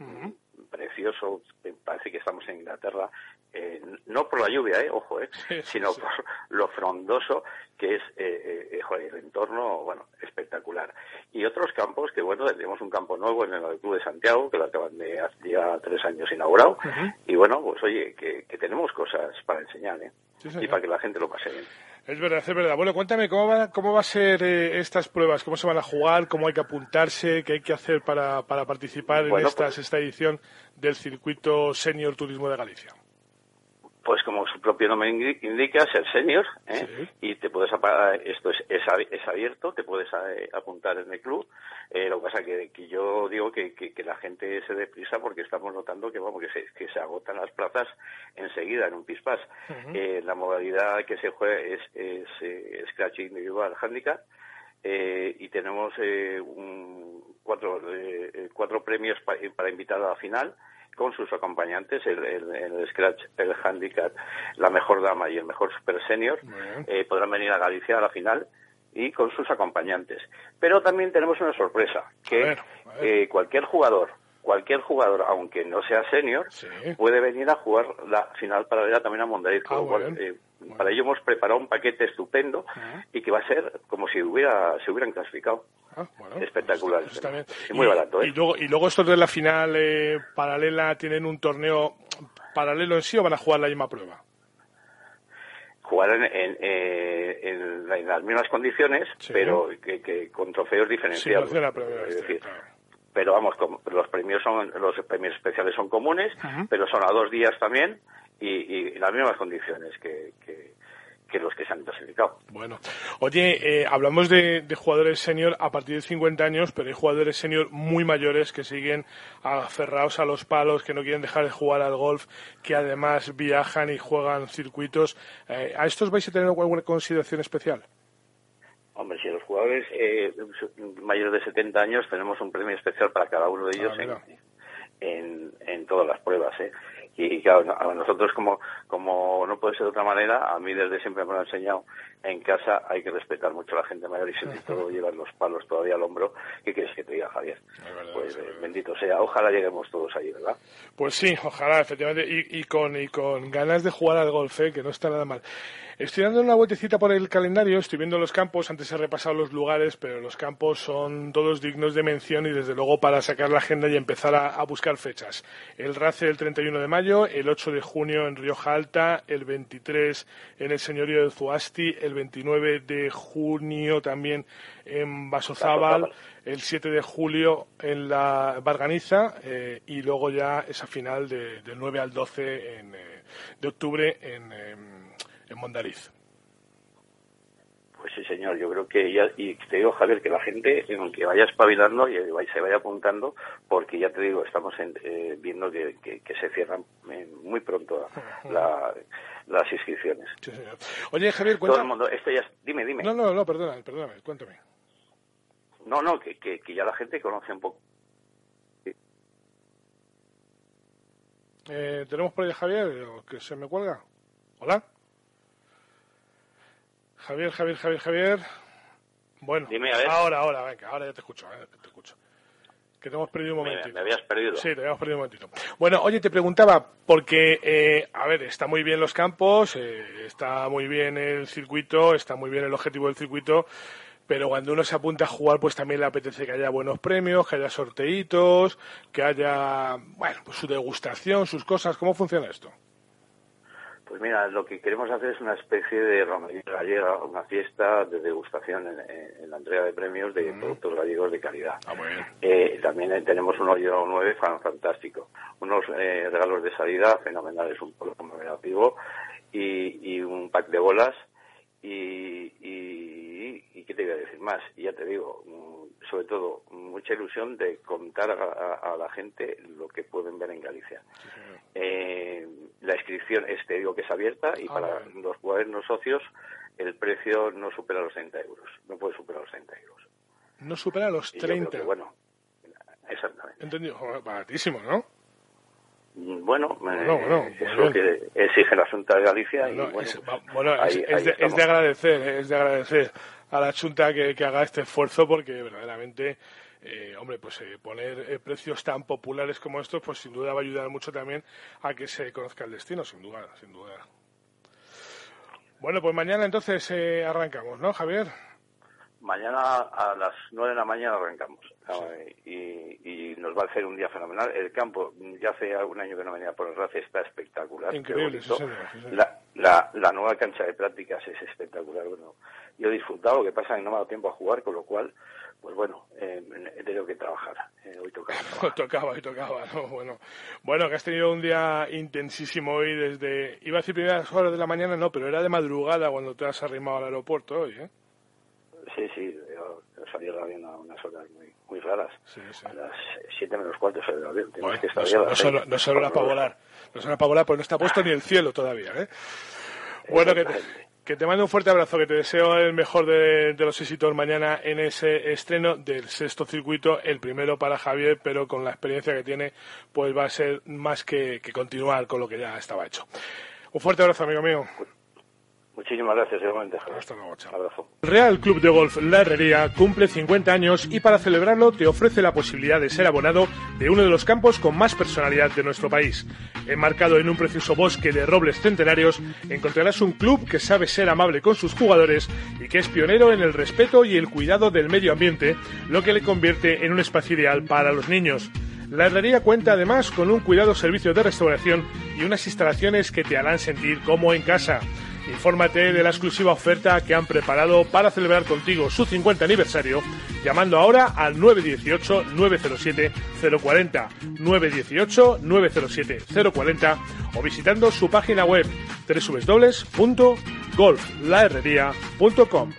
precioso, eh, parece que estamos en Inglaterra, eh, no por la lluvia, eh, ojo, eh, sino por lo frondoso que es eh, eh, joder, el entorno, bueno, espectacular. Y otros campos que, bueno, tenemos un campo nuevo en el Club de Santiago, que lo acaban de hace ya tres años inaugurado, y bueno, pues oye, que, que tenemos cosas para enseñar, ¿eh? Sí, y para que la gente lo pase bien. Es verdad, es verdad. Bueno, cuéntame, ¿cómo va, cómo va a ser eh, estas pruebas? ¿Cómo se van a jugar? ¿Cómo hay que apuntarse? ¿Qué hay que hacer para, para participar en estas, pues- esta edición del circuito Senior Turismo de Galicia? Pues como su propio nombre indi- indica, ser senior, ¿eh? y te puedes apa- esto es, es, ab- es abierto, te puedes eh, apuntar en el club. Eh, lo que pasa que, que yo digo que, que, que la gente se dé prisa porque estamos notando que vamos que se, que se agotan las plazas enseguida en un pispás. Eh, la modalidad que se juega es, es eh, Scratch Individual Handicap. Eh, y tenemos eh, un- cuatro, eh, cuatro premios pa- para invitar a la final con sus acompañantes, el, el- el Scratch, el Handicap, la mejor dama y el mejor super senior, eh, podrán venir a Galicia a la final y con sus acompañantes. Pero también tenemos una sorpresa, que eh, cualquier jugador, cualquier jugador, aunque no sea senior, puede venir a jugar la final paralela también a Mondariz. Ah, bien. eh, para ello hemos preparado un paquete estupendo y que va a ser como si hubiera se hubieran clasificado. Espectacular. Ah, Está bien. Y muy barato, ¿eh? Y luego, y luego estos de la final eh, paralela tienen un torneo paralelo en sí o van a jugar la misma prueba. Jugar en, en, eh, en en las mismas condiciones, pero que, que con trofeos diferenciados. Sí, no hace la prueba, Es este, decir, pero vamos, los premios son los premios especiales son comunes, pero son a dos días también y, y las mismas condiciones que, que, que los que se han clasificado. Bueno, oye, eh, hablamos de, de jugadores senior a partir de 50 años, pero hay jugadores senior muy mayores que siguen aferrados a los palos, que no quieren dejar de jugar al golf, que además viajan y juegan circuitos. Eh, ¿A estos vais a tener alguna consideración especial? Hombre, si los jugadores eh, mayores de 70 años tenemos un premio especial para cada uno de ellos Ah, mira. en, en, en todas las pruebas. ¿eh? Y, claro, a nosotros como, como no puede ser de otra manera, a mí desde siempre me lo han enseñado, en casa hay que respetar mucho a la gente mayor y sobre [laughs] todo llevar los palos todavía al hombro. ¿Qué quieres que te diga, Javier? Pues eh, bendito sea, ojalá lleguemos todos ahí, ¿verdad? Pues sí, ojalá, efectivamente, y, y con, y con ganas de jugar al golf, ¿eh? que no está nada mal. Estoy dando una vueltecita por el calendario, estoy viendo los campos, antes he repasado los lugares, pero los campos son todos dignos de mención y desde luego para sacar la agenda y empezar a, a buscar fechas. El RACE el 31 de mayo, el 8 de junio en Rioja Alta, el 23 en el Señorío de Zuasti, el 29 de junio también en Basozábal, el 7 de julio en la Barganiza eh, y luego ya esa final de- del 9 al 12 en, eh, de octubre en, em, en Mondariz. Pues sí, señor, yo creo que ya, y te digo, Javier, que la gente, aunque vaya espabilando y se vaya apuntando, porque ya te digo, estamos en- eh, viendo que, que- que se cierran eh, muy pronto la- las inscripciones. Sí, señor. Oye, Javier, Todo el cuéntame. mundo, esto ya, dime, dime. No, no, no, perdona, perdóname, cuéntame. No, no, que, que, que ya la gente conoce un poco. Eh, ¿Tenemos por ahí a Javier o que se me cuelga? ¿Hola? Javier, Javier, Javier, Javier. Bueno, Dime, a ver. ahora, ahora, venga, ahora ya te escucho, eh, te escucho. Que te hemos perdido un Me, momentito. me habías perdido. Sí, te habíamos perdido un momentito. Bueno, oye, te preguntaba, porque, eh, a ver, está muy bien los campos, eh, está muy bien el circuito, está muy bien el objetivo del circuito, pero cuando uno se apunta a jugar, pues también le apetece que haya buenos premios, que haya sorteitos, que haya, bueno, pues su degustación, sus cosas. ¿Cómo funciona esto? Pues mira, lo que queremos hacer es una especie de romería gallega, una fiesta de degustación en, en- en la entrega de premios de productos gallegos de calidad. Eh, también eh, tenemos un hoyo 9 fan- fantástico, unos eh, regalos de salida fenomenales, un polo conmemorativo y, y un pack de bolas y, y, y qué te iba a decir más. Ya te digo, mm, sobre todo, mucha ilusión de contar a, la gente lo que pueden ver en Galicia. Eh, la inscripción es, te digo que es abierta y Ah, para los cuadernos socios el precio no supera los 30 euros, no puede superar los 30 euros. No supera los Y yo creo 30. que, bueno, exactamente. Entendido, baratísimo, ¿no? Bueno, Bueno, eh, bueno, es lo que exige la Junta de Galicia y Bueno, es, bueno, es- ahí- es ahí de, estamos. es de agradecer, eh, es de agradecer a la Junta que, que haga este esfuerzo porque verdaderamente, eh, hombre, pues eh, poner eh, precios tan populares como estos, pues sin duda va a ayudar mucho también a que se conozca el destino, sin duda, sin duda. Bueno, pues mañana entonces eh, arrancamos, ¿no, Javier? Mañana a las 9 de la mañana arrancamos y, y nos va a hacer un día fenomenal. El campo, ya hace algún año que no venía por el RACE, está espectacular. Increíble, sí, bonito. señor, sí, señor. La, la, la nueva cancha de prácticas es espectacular. Bueno, yo he disfrutado, lo que pasa es que no me ha dado tiempo a jugar, con lo cual, pues bueno, eh, he tenido que trabajar. Eh, hoy toca. tocaba [laughs] y tocaba, ¿no? Bueno, bueno, que has tenido un día intensísimo hoy desde, iba a decir primeras horas de la mañana, no, pero era de madrugada cuando te has arrimado al aeropuerto hoy, ¿eh? Sí, sí, yo, yo salí del avión a unas horas muy, raras. Sí, sí. A las 7 menos cuarto salí del avión. Bueno, que estar no, no seis. no horas para volar. No horas para volar, pues no está puesto ni el cielo todavía, ¿eh? Bueno, que te, que te mando un fuerte abrazo, que te deseo el mejor de, de los éxitos mañana en ese estreno del sexto circuito, el primero para Javier, pero con la experiencia que tiene, pues va a ser más que, que continuar con lo que ya estaba hecho. Un fuerte abrazo, amigo mío. Muchísimas gracias, igualmente. Hasta luego, chao. Abrazo. El Real Club de Golf La Herrería cumple 50 años y para celebrarlo te ofrece la posibilidad de ser abonado de uno de los campos con más personalidad de nuestro país. Enmarcado en un precioso bosque de robles centenarios, encontrarás un club que sabe ser amable con sus jugadores y que es pionero en el respeto y el cuidado del medio ambiente, lo que le convierte en un espacio ideal para los niños. La herrería cuenta además con un cuidado servicio de restauración y unas instalaciones que te harán sentir como en casa. Infórmate de la exclusiva oferta que han preparado para celebrar contigo su 50 aniversario llamando ahora al 918 907 040 918 907 040 o visitando su página web www.golflaherrería.com.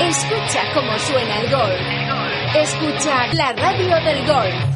Escucha cómo suena el golf. Escucha la radio del golf.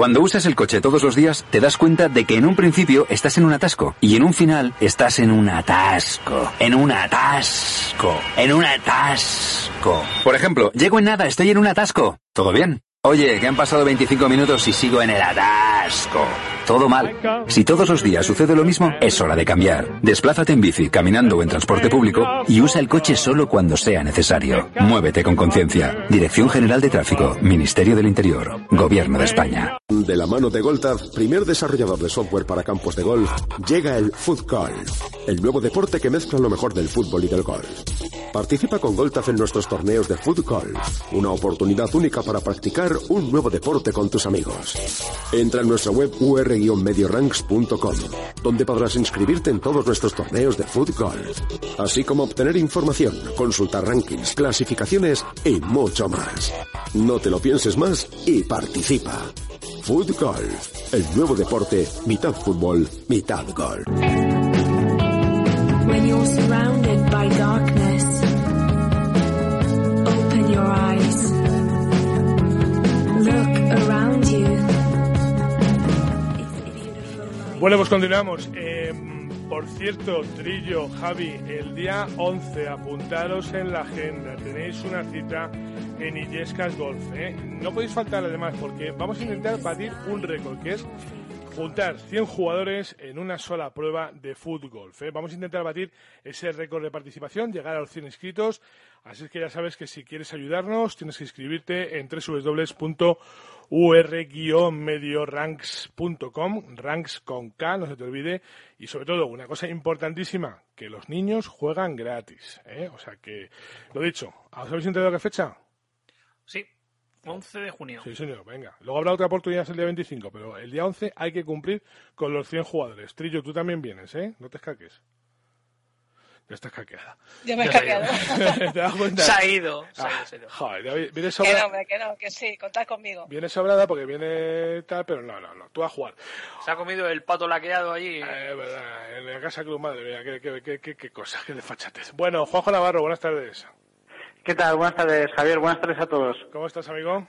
Cuando usas el coche todos los días, te das cuenta de que en un principio estás en un atasco y en un final estás en un atasco, en un atasco, en un atasco. Por ejemplo, llego en nada, estoy en un atasco. ¿Todo bien? Oye, que han pasado 25 minutos y sigo en el atasco. Todo mal. Si todos los días sucede lo mismo, es hora de cambiar. Desplázate en bici, caminando o en transporte público y usa el coche solo cuando sea necesario. Muévete con conciencia. Dirección General de Tráfico, Ministerio del Interior, Gobierno de España. De la mano de Goltaz, primer desarrollador de software para campos de golf, llega el Footcall, el nuevo deporte que mezcla lo mejor del fútbol y del golf. Participa con Goltaz en nuestros torneos de Footcall, una oportunidad única para practicar un nuevo deporte con tus amigos. Entra en nuestra web ur-medioranks.com, donde podrás inscribirte en todos nuestros torneos de Footcall, así como obtener información, consultar rankings, clasificaciones y mucho más. No te lo pienses más y participa. Golf, el nuevo deporte, mitad fútbol, mitad golf. Bueno, pues continuamos. Eh, por cierto, Trillo, Javi, el día 11, apuntaros en la agenda. Tenéis una cita en Illescas Golf. ¿eh? No podéis faltar además porque vamos a intentar batir un récord, que es juntar 100 jugadores en una sola prueba de fútbol. ¿eh? Vamos a intentar batir ese récord de participación, llegar a los 100 inscritos. Así que ya sabes que si quieres ayudarnos, tienes que inscribirte en www.ur-medioranks.com, ranks con K, no se te olvide. Y sobre todo, una cosa importantísima, que los niños juegan gratis. ¿eh? O sea que, lo dicho, ¿os habéis enterado qué fecha? Sí, 11 de junio. Sí, señor, venga. Luego habrá otra oportunidad el día 25, pero el día 11 hay que cumplir con los 100 jugadores. Trillo, tú también vienes, ¿eh? No te escaques. Ya estás caqueada. Ya me he se ha caqueado. ido. [laughs] ¿Te das cuenta? Se ha ido, se ha Ah, ido, se ha ido. Joder, ya vi- vienes Que no, sobrada, que no, que sí, contad conmigo. vienes sobrada porque viene tal, pero no, no, no. Tú a jugar. Se ha comido el pato laqueado allí. Eh, verdad, en la casa club, madre mía, qué, qué, qué, qué, qué cosa, qué desfachatez. Bueno, Juanjo Navarro, buenas tardes. ¿Qué tal? Buenas tardes, Javier. Buenas tardes a todos. ¿Cómo estás, amigo?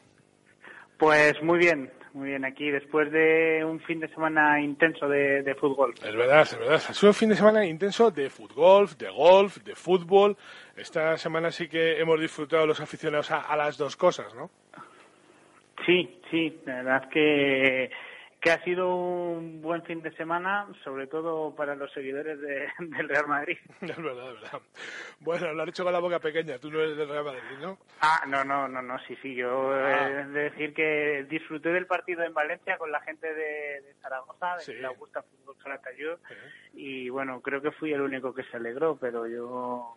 Pues muy bien, muy bien. Aquí después de un fin de semana intenso de, de fútbol. Es verdad, es verdad. Ha sido un fin de semana intenso de fútbol, de golf, de fútbol. Esta semana sí que hemos disfrutado los aficionados a, a las dos cosas, ¿no? Sí, sí. La verdad es que, que ha sido un buen fin de semana, sobre todo para los seguidores de- [laughs] del Real Madrid. [laughs] Es verdad, es verdad. Bueno, lo han hecho con la boca pequeña. Tú no eres del Real Madrid, ¿no? Ah, no, no, no, no, sí, sí. Yo Ah. he de decir que disfruté del partido en Valencia con la gente de, de Zaragoza, de Sí. la Augusta Fútbol Calatayud, y bueno, creo que fui el único que se alegró, pero yo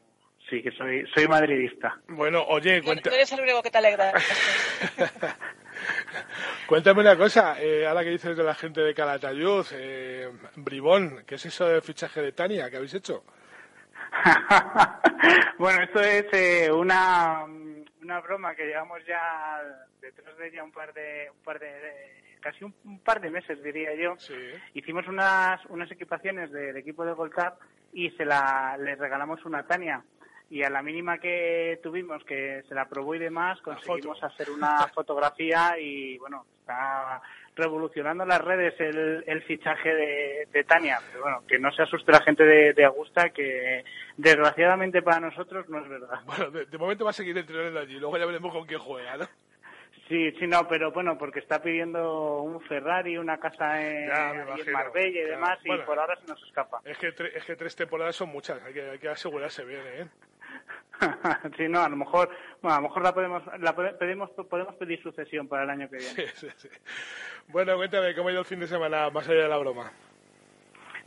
sí que soy soy madridista. Bueno, oye, cuenta- no eres el único que te alegra. [laughs] [laughs] cuéntame una cosa. Eh, ahora que dices de la gente de Calatayud, eh, Bribón, ¿qué es eso del fichaje de Tania que habéis hecho? [laughs] bueno, esto es eh, una, una broma que llevamos ya detrás de ella un par de, un par de, de- casi un, un par de meses diría yo. Hicimos unas, unas equipaciones del equipo de Golcar y se la, les regalamos una Tania. Y a la mínima que tuvimos, que se la probó y demás, conseguimos hacer una [laughs] fotografía y bueno, está revolucionando las redes el, el fichaje de, de Tania. Pero bueno, que no se asuste la gente de, de Augusta, que desgraciadamente para nosotros no es verdad. [laughs] Bueno, de, de momento va a seguir entrenando allí. Luego ya veremos con quién juega, ¿no? Sí, sí, no, pero bueno, porque está pidiendo un Ferrari, una casa en. Marbella y demás, y Bueno. por ahora se nos escapa. Es que, tre- es que tres temporadas son muchas. Hay que, hay que asegurarse bien, ¿eh? [laughs] sí, no, a lo mejor, bueno, a lo mejor la podemos, la pode- pedimos, podemos pedir sucesión para el año que viene. Sí, sí, sí. Bueno, cuéntame, ¿cómo ha ido el fin de semana más allá de la broma?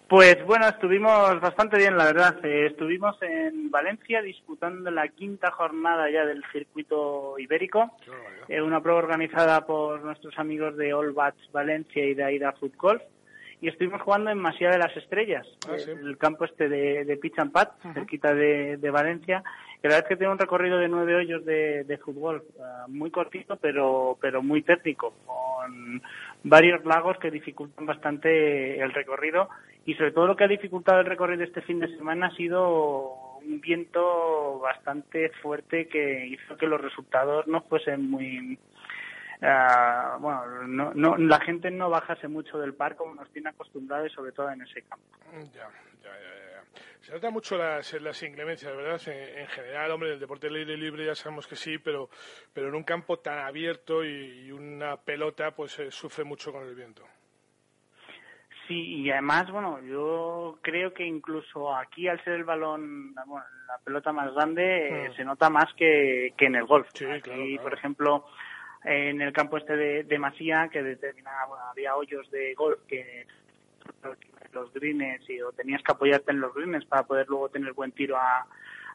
Pues bueno, estuvimos bastante bien, la verdad. Eh, estuvimos en Valencia disputando la quinta jornada ya del circuito ibérico, eh, una prueba organizada por nuestros amigos de All Bats Valencia y de Aida Food Golf. Y estuvimos jugando en Masía de las Estrellas, Ah, el campo este de, de Pitch and Pat, cerquita de, de Valencia. La verdad es que tiene un recorrido de nueve hoyos de, de fútbol, ah, muy cortito, pero, pero muy técnico, con varios lagos que dificultan bastante el recorrido. Y sobre todo lo que ha dificultado el recorrido este fin de semana ha sido un viento bastante fuerte que hizo que los resultados no fuesen muy, Ah, bueno, no, no, la gente no bajase mucho del par como nos tiene acostumbrados sobre todo en ese campo. Ya, ya, ya. Se nota mucho las, las inclemencias, ¿verdad? En, en general, hombre, el deporte libre libre ya sabemos que sí, pero, pero en un campo tan abierto y, y una pelota, pues eh, sufre mucho con el viento. Sí, y además, bueno, yo creo que incluso aquí, al ser el balón, bueno, la pelota más grande, eh, Mm. se nota más que, que en el golf. Sí, Aquí, claro, claro. por ejemplo, en el campo este de, de Masía, que determinaba, bueno, había hoyos de golf que los greens y o tenías que apoyarte en los greens para poder luego tener buen tiro a,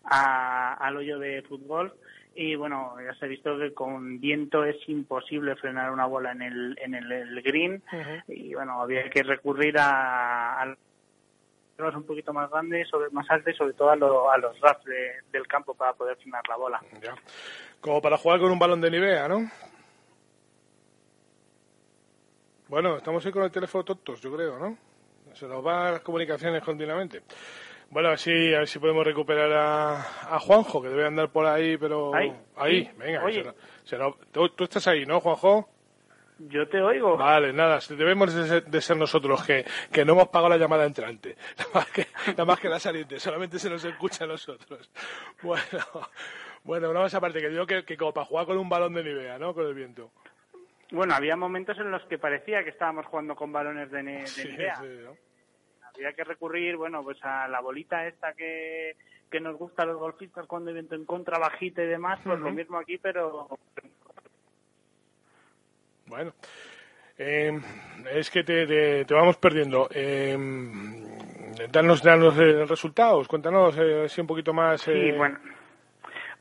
a- al hoyo de fútbol y bueno ya se ha visto que con viento es imposible frenar una bola en el en el, el green y bueno había que recurrir a, a los un poquito más grandes sobre más altos y sobre todo a, lo- a los rafts de- del campo para poder frenar la bola Ya. Como para jugar con un balón de Nivea, ¿no? Bueno, estamos ahí con el teléfono tontos, yo creo, ¿no? Se nos van las comunicaciones continuamente. Bueno, a ver si, a ver si podemos recuperar a, a Juanjo, que debe andar por ahí, pero... Ahí, Ahí, sí. venga. Oye. se nos- se nos- tú, tú estás ahí, ¿no, Juanjo? Yo te oigo. Vale, nada, debemos de ser, de ser nosotros que, que no hemos pagado la llamada entrante. [laughs] Nada más que, nada más que la saliente, solamente se nos escucha a nosotros. [laughs] Bueno, bueno, una más aparte, que digo que, que como para jugar con un balón de Nivea, ¿no? Con el viento. bueno había momentos en los que parecía que estábamos jugando con balones de, de Sí, Nivea. sí, ¿no? Había que recurrir, bueno, pues a la bolita esta que, que nos gusta a los golfistas cuando hay viento en contra, bajita y demás, pues lo Ujú. mismo aquí, pero Bueno, eh, es que te, te- te vamos perdiendo. Eh, danos, danos eh, resultados, cuéntanos eh, así un poquito más. sí, eh, bueno.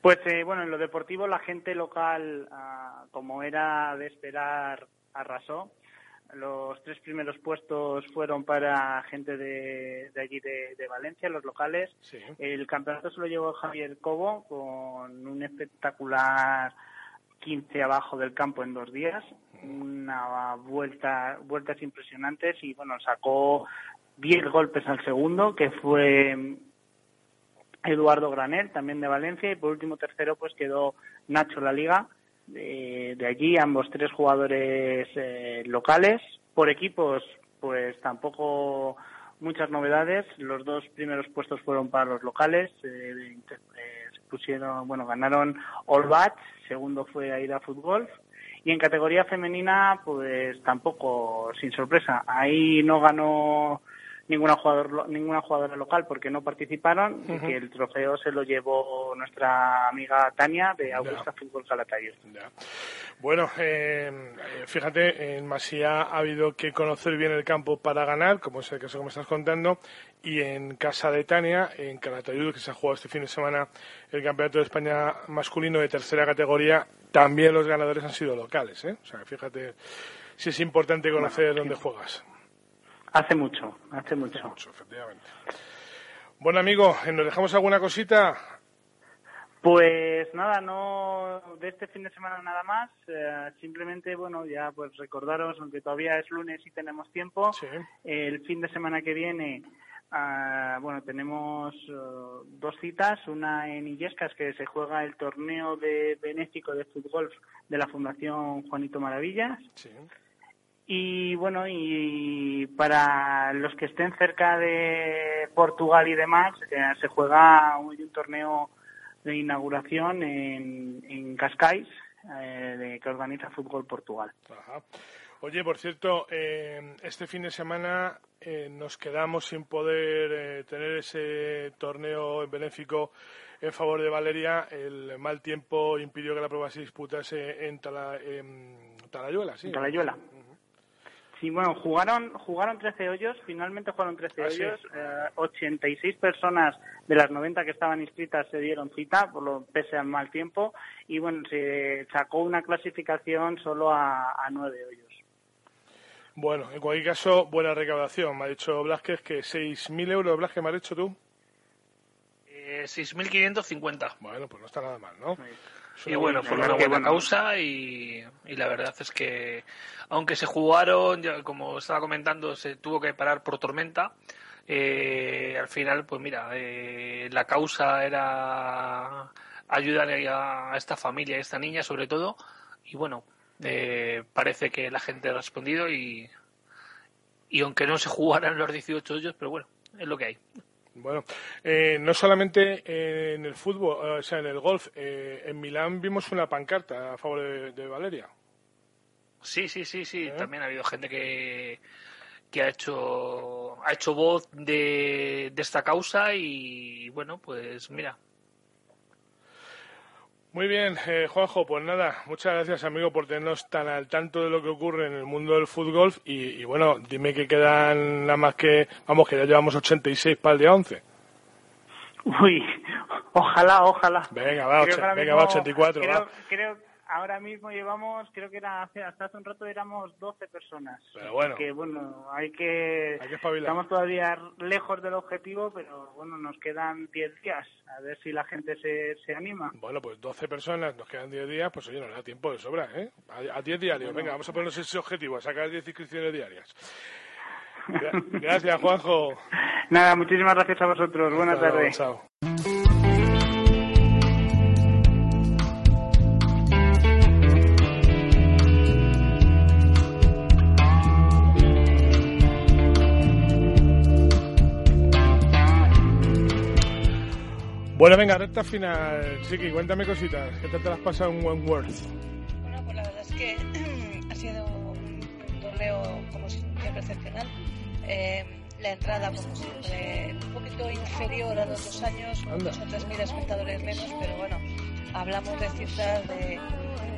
Pues eh, bueno, en lo deportivo la gente local, ah, como era de esperar, arrasó. Los tres primeros puestos fueron para gente de, de allí de, de Valencia, los locales. Sí. El campeonato se lo llevó Javier Cobo con un espectacular 15 abajo del campo en dos días, una vuelta, vueltas impresionantes y bueno, sacó 10 golpes al segundo, que fue Eduardo Granel, también de Valencia, y por último tercero pues quedó Nacho La Liga, de, de allí ambos tres jugadores eh, locales. Por equipos, pues tampoco muchas novedades. Los dos primeros puestos fueron para los locales. eh, eh, se pusieron, bueno, ganaron All Bats, segundo fue Aida Fútbol. Y en categoría femenina, pues tampoco, sin sorpresa. Ahí no ganó ninguna jugador ninguna jugadora local porque no participaron y que el trofeo se lo llevó nuestra amiga Tania de Augusta Fútbol Calatayud. Bueno, eh, eh, fíjate, en Masía ha habido que conocer bien el campo para ganar, como es el caso que me estás contando, y en casa de Tania, en Calatayud, que se ha jugado este fin de semana el Campeonato de España masculino de tercera categoría, también los ganadores han sido locales, ¿eh? O sea, fíjate si es importante conocer dónde juegas. Hace mucho, hace mucho. efectivamente. Bueno, amigo, eh, ¿nos dejamos alguna cosita? Pues nada, no de este fin de semana nada más. eh, simplemente, bueno, ya pues recordaros, aunque todavía es lunes y tenemos tiempo, el fin de semana que viene, ah, bueno, tenemos eh, dos citas. Una en Illescas, que se juega el torneo de benéfico de fútbol de la Fundación Juanito Maravillas. Y bueno, y para los que estén cerca de Portugal y demás, eh, se juega un, un torneo de inauguración en, en Cascais, eh, de, que organiza Fútbol Portugal. Ajá. Oye, por cierto, eh, este fin de semana eh, nos quedamos sin poder eh, tener ese torneo benéfico en favor de Valeria. El mal tiempo impidió que la prueba se disputase en, Tala- en Talayuela, ¿sí? En Talayuela. Sí, bueno, jugaron, jugaron 13 hoyos, finalmente jugaron 13 Ah, sí. hoyos, eh, 86 personas de las 90 que estaban inscritas se dieron cita, por lo pese al mal tiempo, y bueno, se sacó una clasificación solo a, a 9 hoyos. Bueno, en cualquier caso, buena recaudación. Me ha dicho Blasquez que 6.000 euros, Blasquez, me ha dicho tú. Eh, 6.550. Bueno, pues no está nada mal, ¿no? Es Y bueno, fue una buena causa y, y la verdad es que, aunque se jugaron, como estaba comentando, se tuvo que parar por tormenta. eh, al final, pues mira, eh, la causa era ayudar a, a esta familia, a esta niña sobre todo. Y bueno, eh, parece que la gente ha respondido y, y aunque no se jugaran los 18 hoyos, pero bueno, es lo que hay. Bueno, eh, no solamente eh, en el fútbol, eh, o sea, en el golf. eh, en Milán vimos una pancarta a favor de, de Valeria. Sí, sí, sí, sí. También ha habido gente que, que ha hecho ha hecho voz de, de esta causa y bueno pues mira Muy bien, eh, Juanjo, pues nada, muchas gracias amigo por tenernos tan al tanto de lo que ocurre en el mundo del fútbol y, y bueno, dime que quedan nada más que, vamos, que ya llevamos 86 para el día 11. Uy, ojalá, ojalá. Venga, va, ocho- venga, mismo- va, 84, creo, va. creo- ahora mismo llevamos, creo que era hace, hasta hace un rato éramos 12 personas. Pero bueno. Que bueno, hay que, Hay que espabilar. estamos todavía lejos del objetivo, pero bueno, nos quedan 10 días. A ver si la gente se, se anima. Bueno, pues 12 personas, nos quedan 10 días, pues oye, nos da tiempo de sobra, ¿eh? A, a 10 diarios, venga, vamos a ponernos ese objetivo, a sacar 10 inscripciones diarias. [laughs] Gra- Gracias, Juanjo. Nada, muchísimas gracias a vosotros. Buenas tardes. chao. Bueno, venga, recta final. Chiqui, cuéntame cositas. ¿Qué tal te las has pasado en Wentworth? Bueno, pues la verdad es que [clears throat] ha sido un torneo, como siempre, excepcional. Eh, la entrada, como siempre, un poquito inferior a los dos años, Anda. dos o tres mil espectadores menos, pero bueno, hablamos de cifras de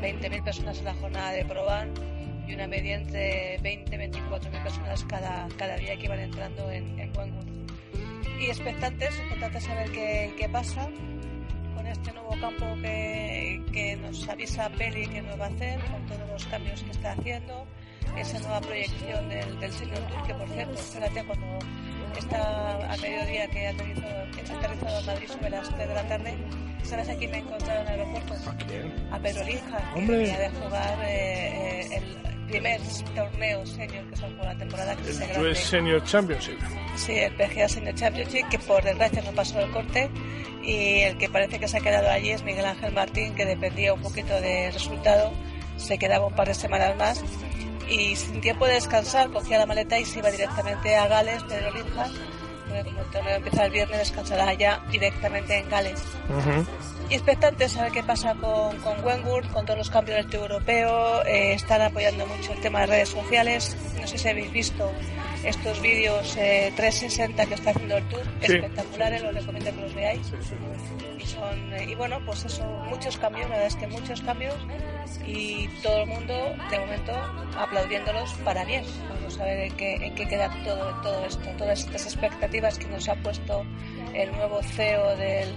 20.000 personas en la jornada de Proban y una media entre 20 y 24.000 personas cada, cada día que iban entrando en, en Wentworth. Y expectantes, expectantes a ver qué, qué pasa con este nuevo campo que, que nos avisa Peli que nos va a hacer, con todos los cambios que está haciendo, esa nueva proyección del, del Senior Tour, que por cierto, espérate, cuando está a mediodía que ha aterrizado, que ha aterrizado en Madrid sobre las 3 de la tarde, ¿sabes a quién me he encontrado en el aeropuerto? A Pedro Lija, que venía de jugar eh, eh, el primer torneo senior que se jugó la temporada que se El grande. US Senior Championship. Sí, el PGA Senior Championship, que por desgracia no pasó el corte. Y el que parece que se ha quedado allí es Miguel Ángel Martín, que dependía un poquito del resultado. Se quedaba un par de semanas más. Y sin tiempo de descansar, cogía la maleta y se iba directamente a Gales, Pedro. Porque como el torneo empieza el viernes, descansará ya directamente en Gales. Y expectantes a ver qué pasa con, con Wentworth, con todos los cambios del Tour europeo. eh, están apoyando mucho el tema de redes sociales. No sé si habéis visto estos vídeos eh, 360 que está haciendo el Tour. Sí. Espectaculares, los recomiendo que los veáis. Y, son, eh, y bueno, pues eso, muchos cambios, la verdad es que muchos cambios. Y todo el mundo, de momento, aplaudiéndolos para bien. Vamos a ver en qué, en qué queda todo, todo esto, todas estas expectativas que nos ha puesto el nuevo CEO del,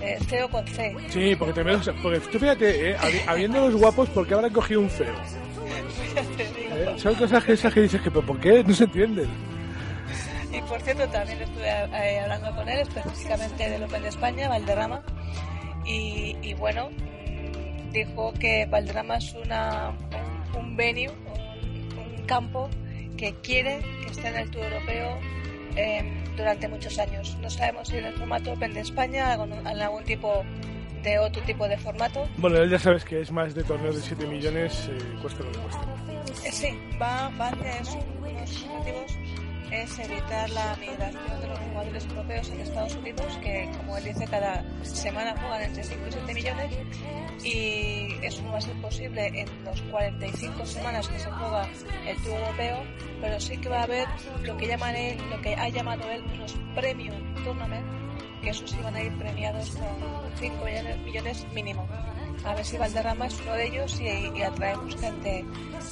eh, CEO con C. Sí, porque, te porque tú fíjate, eh, habi- habiendo los guapos, ¿por qué habrán cogido un feo? Eh, [laughs] Son cosas que, esas que dices que, ¿pero por qué? No se entienden. Y por cierto, también estuve eh, hablando con él específicamente del Open de España, Valderrama. Y, y bueno, mm, dijo que Valderrama es una, un, un venue, un, un campo que quiere que esté en el Tour Europeo eh, durante muchos años. No sabemos si en el formato Open de España, en algún tipo de otro tipo de formato. Bueno, ya sabes que es más de torneos de 7 millones, eh, cuesta lo que cuesta. Eh, sí, va, va hacia eso. Sus objetivos es evitar la migración de los jugadores europeos en Estados Unidos, que como él dice, cada semana juegan entre 5 y 7 millones, y eso no va a ser posible en los 45 semanas que se juega el Tour Europeo, pero sí que va a haber lo que, llaman lo que ha llamado él los Premium Tournament, que esos van a ir premiados con 5 millones, millones mínimo. A ver si Valderrama es uno de ellos y, atraemos gente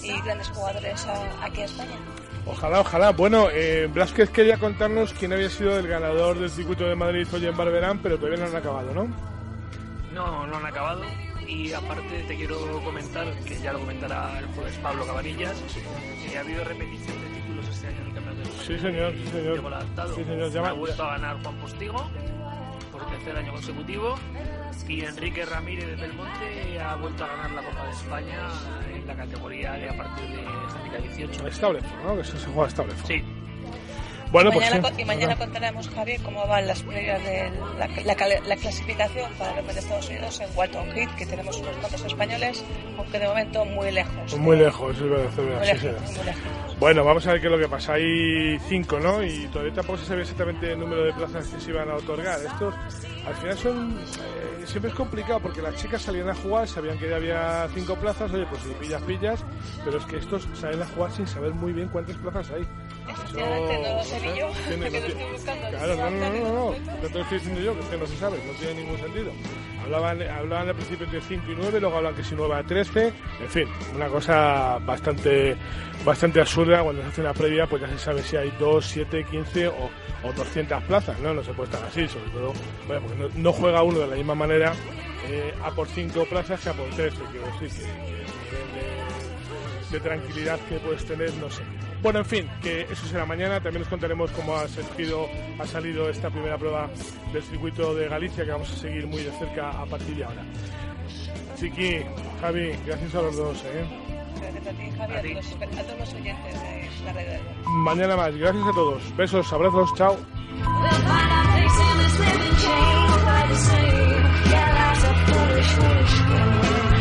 y grandes jugadores aquí a España. Ojalá, ojalá. Bueno, eh, Blázquez quería contarnos quién había sido el ganador del circuito de Madrid hoy en Barberán, pero todavía no han acabado, ¿no? No, no han acabado. Y aparte te quiero comentar, que ya lo comentará el jueves Pablo Cabanillas, que ha habido repetición de títulos este año en el Campeonato Mundo. Sí, señor, sí, señor. De adaptado. Sí, señor, llama- Ha vuelto a ganar Juan Postigo por tercer año consecutivo y Enrique Ramírez de Belmonte ha vuelto a ganar la Copa de España en la categoría de a partir de handicap 18. Stableford, ¿no? Que eso se juega Stableford. Sí. Bueno, y pues mañana, sí. y mañana contaremos, Javier, cómo van las previas de la, la la clasificación para el de Estados Unidos en Walton Heath, que tenemos unos cuantos españoles, aunque de momento muy lejos. Muy lejos, es verdad, es verdad, Muy sí, lejos, señor. muy lejos. Bueno, vamos a ver qué es lo que pasa. Hay cinco, ¿no? Y todavía tampoco se sabe exactamente el número de plazas que se iban a otorgar. Estos, al final son... eh, siempre es complicado porque las chicas salían a jugar, sabían que ya había cinco plazas, oye, pues si pillas, pillas, pero es que estos salen a jugar sin saber muy bien cuántas plazas hay. Efectivamente, no lo sé ni yo, [laughs] tiene- que lo no estoy tiene- buscando. Claro, no, no, no, no, no, no te lo estoy diciendo yo, que es que no se sabe, no tiene ningún sentido. Hablaban, hablaban al principio de 5 y 9, luego hablan que si 9 a 13, en fin, una cosa bastante bastante absurda, cuando se hace una previa, pues ya se sabe si hay 2, 7, 15 o, o 200 plazas, ¿no? No se puede estar así, sobre todo, bueno, porque no, no juega uno de la misma manera eh, a por 5 plazas que a por 13, quiero decir, que, que de tranquilidad que puedes tener, no sé. Bueno, en fin, que eso será mañana. También os contaremos cómo ha salido, ha salido esta primera prueba del circuito de Galicia, que vamos a seguir muy de cerca a partir de ahora. Chiqui, Javi, gracias a los dos. ¿eh? Gracias a ti, Javi, a todos, los- a todos los oyentes de la red. Mañana más. Gracias a todos. Besos, abrazos, chao. Foolish.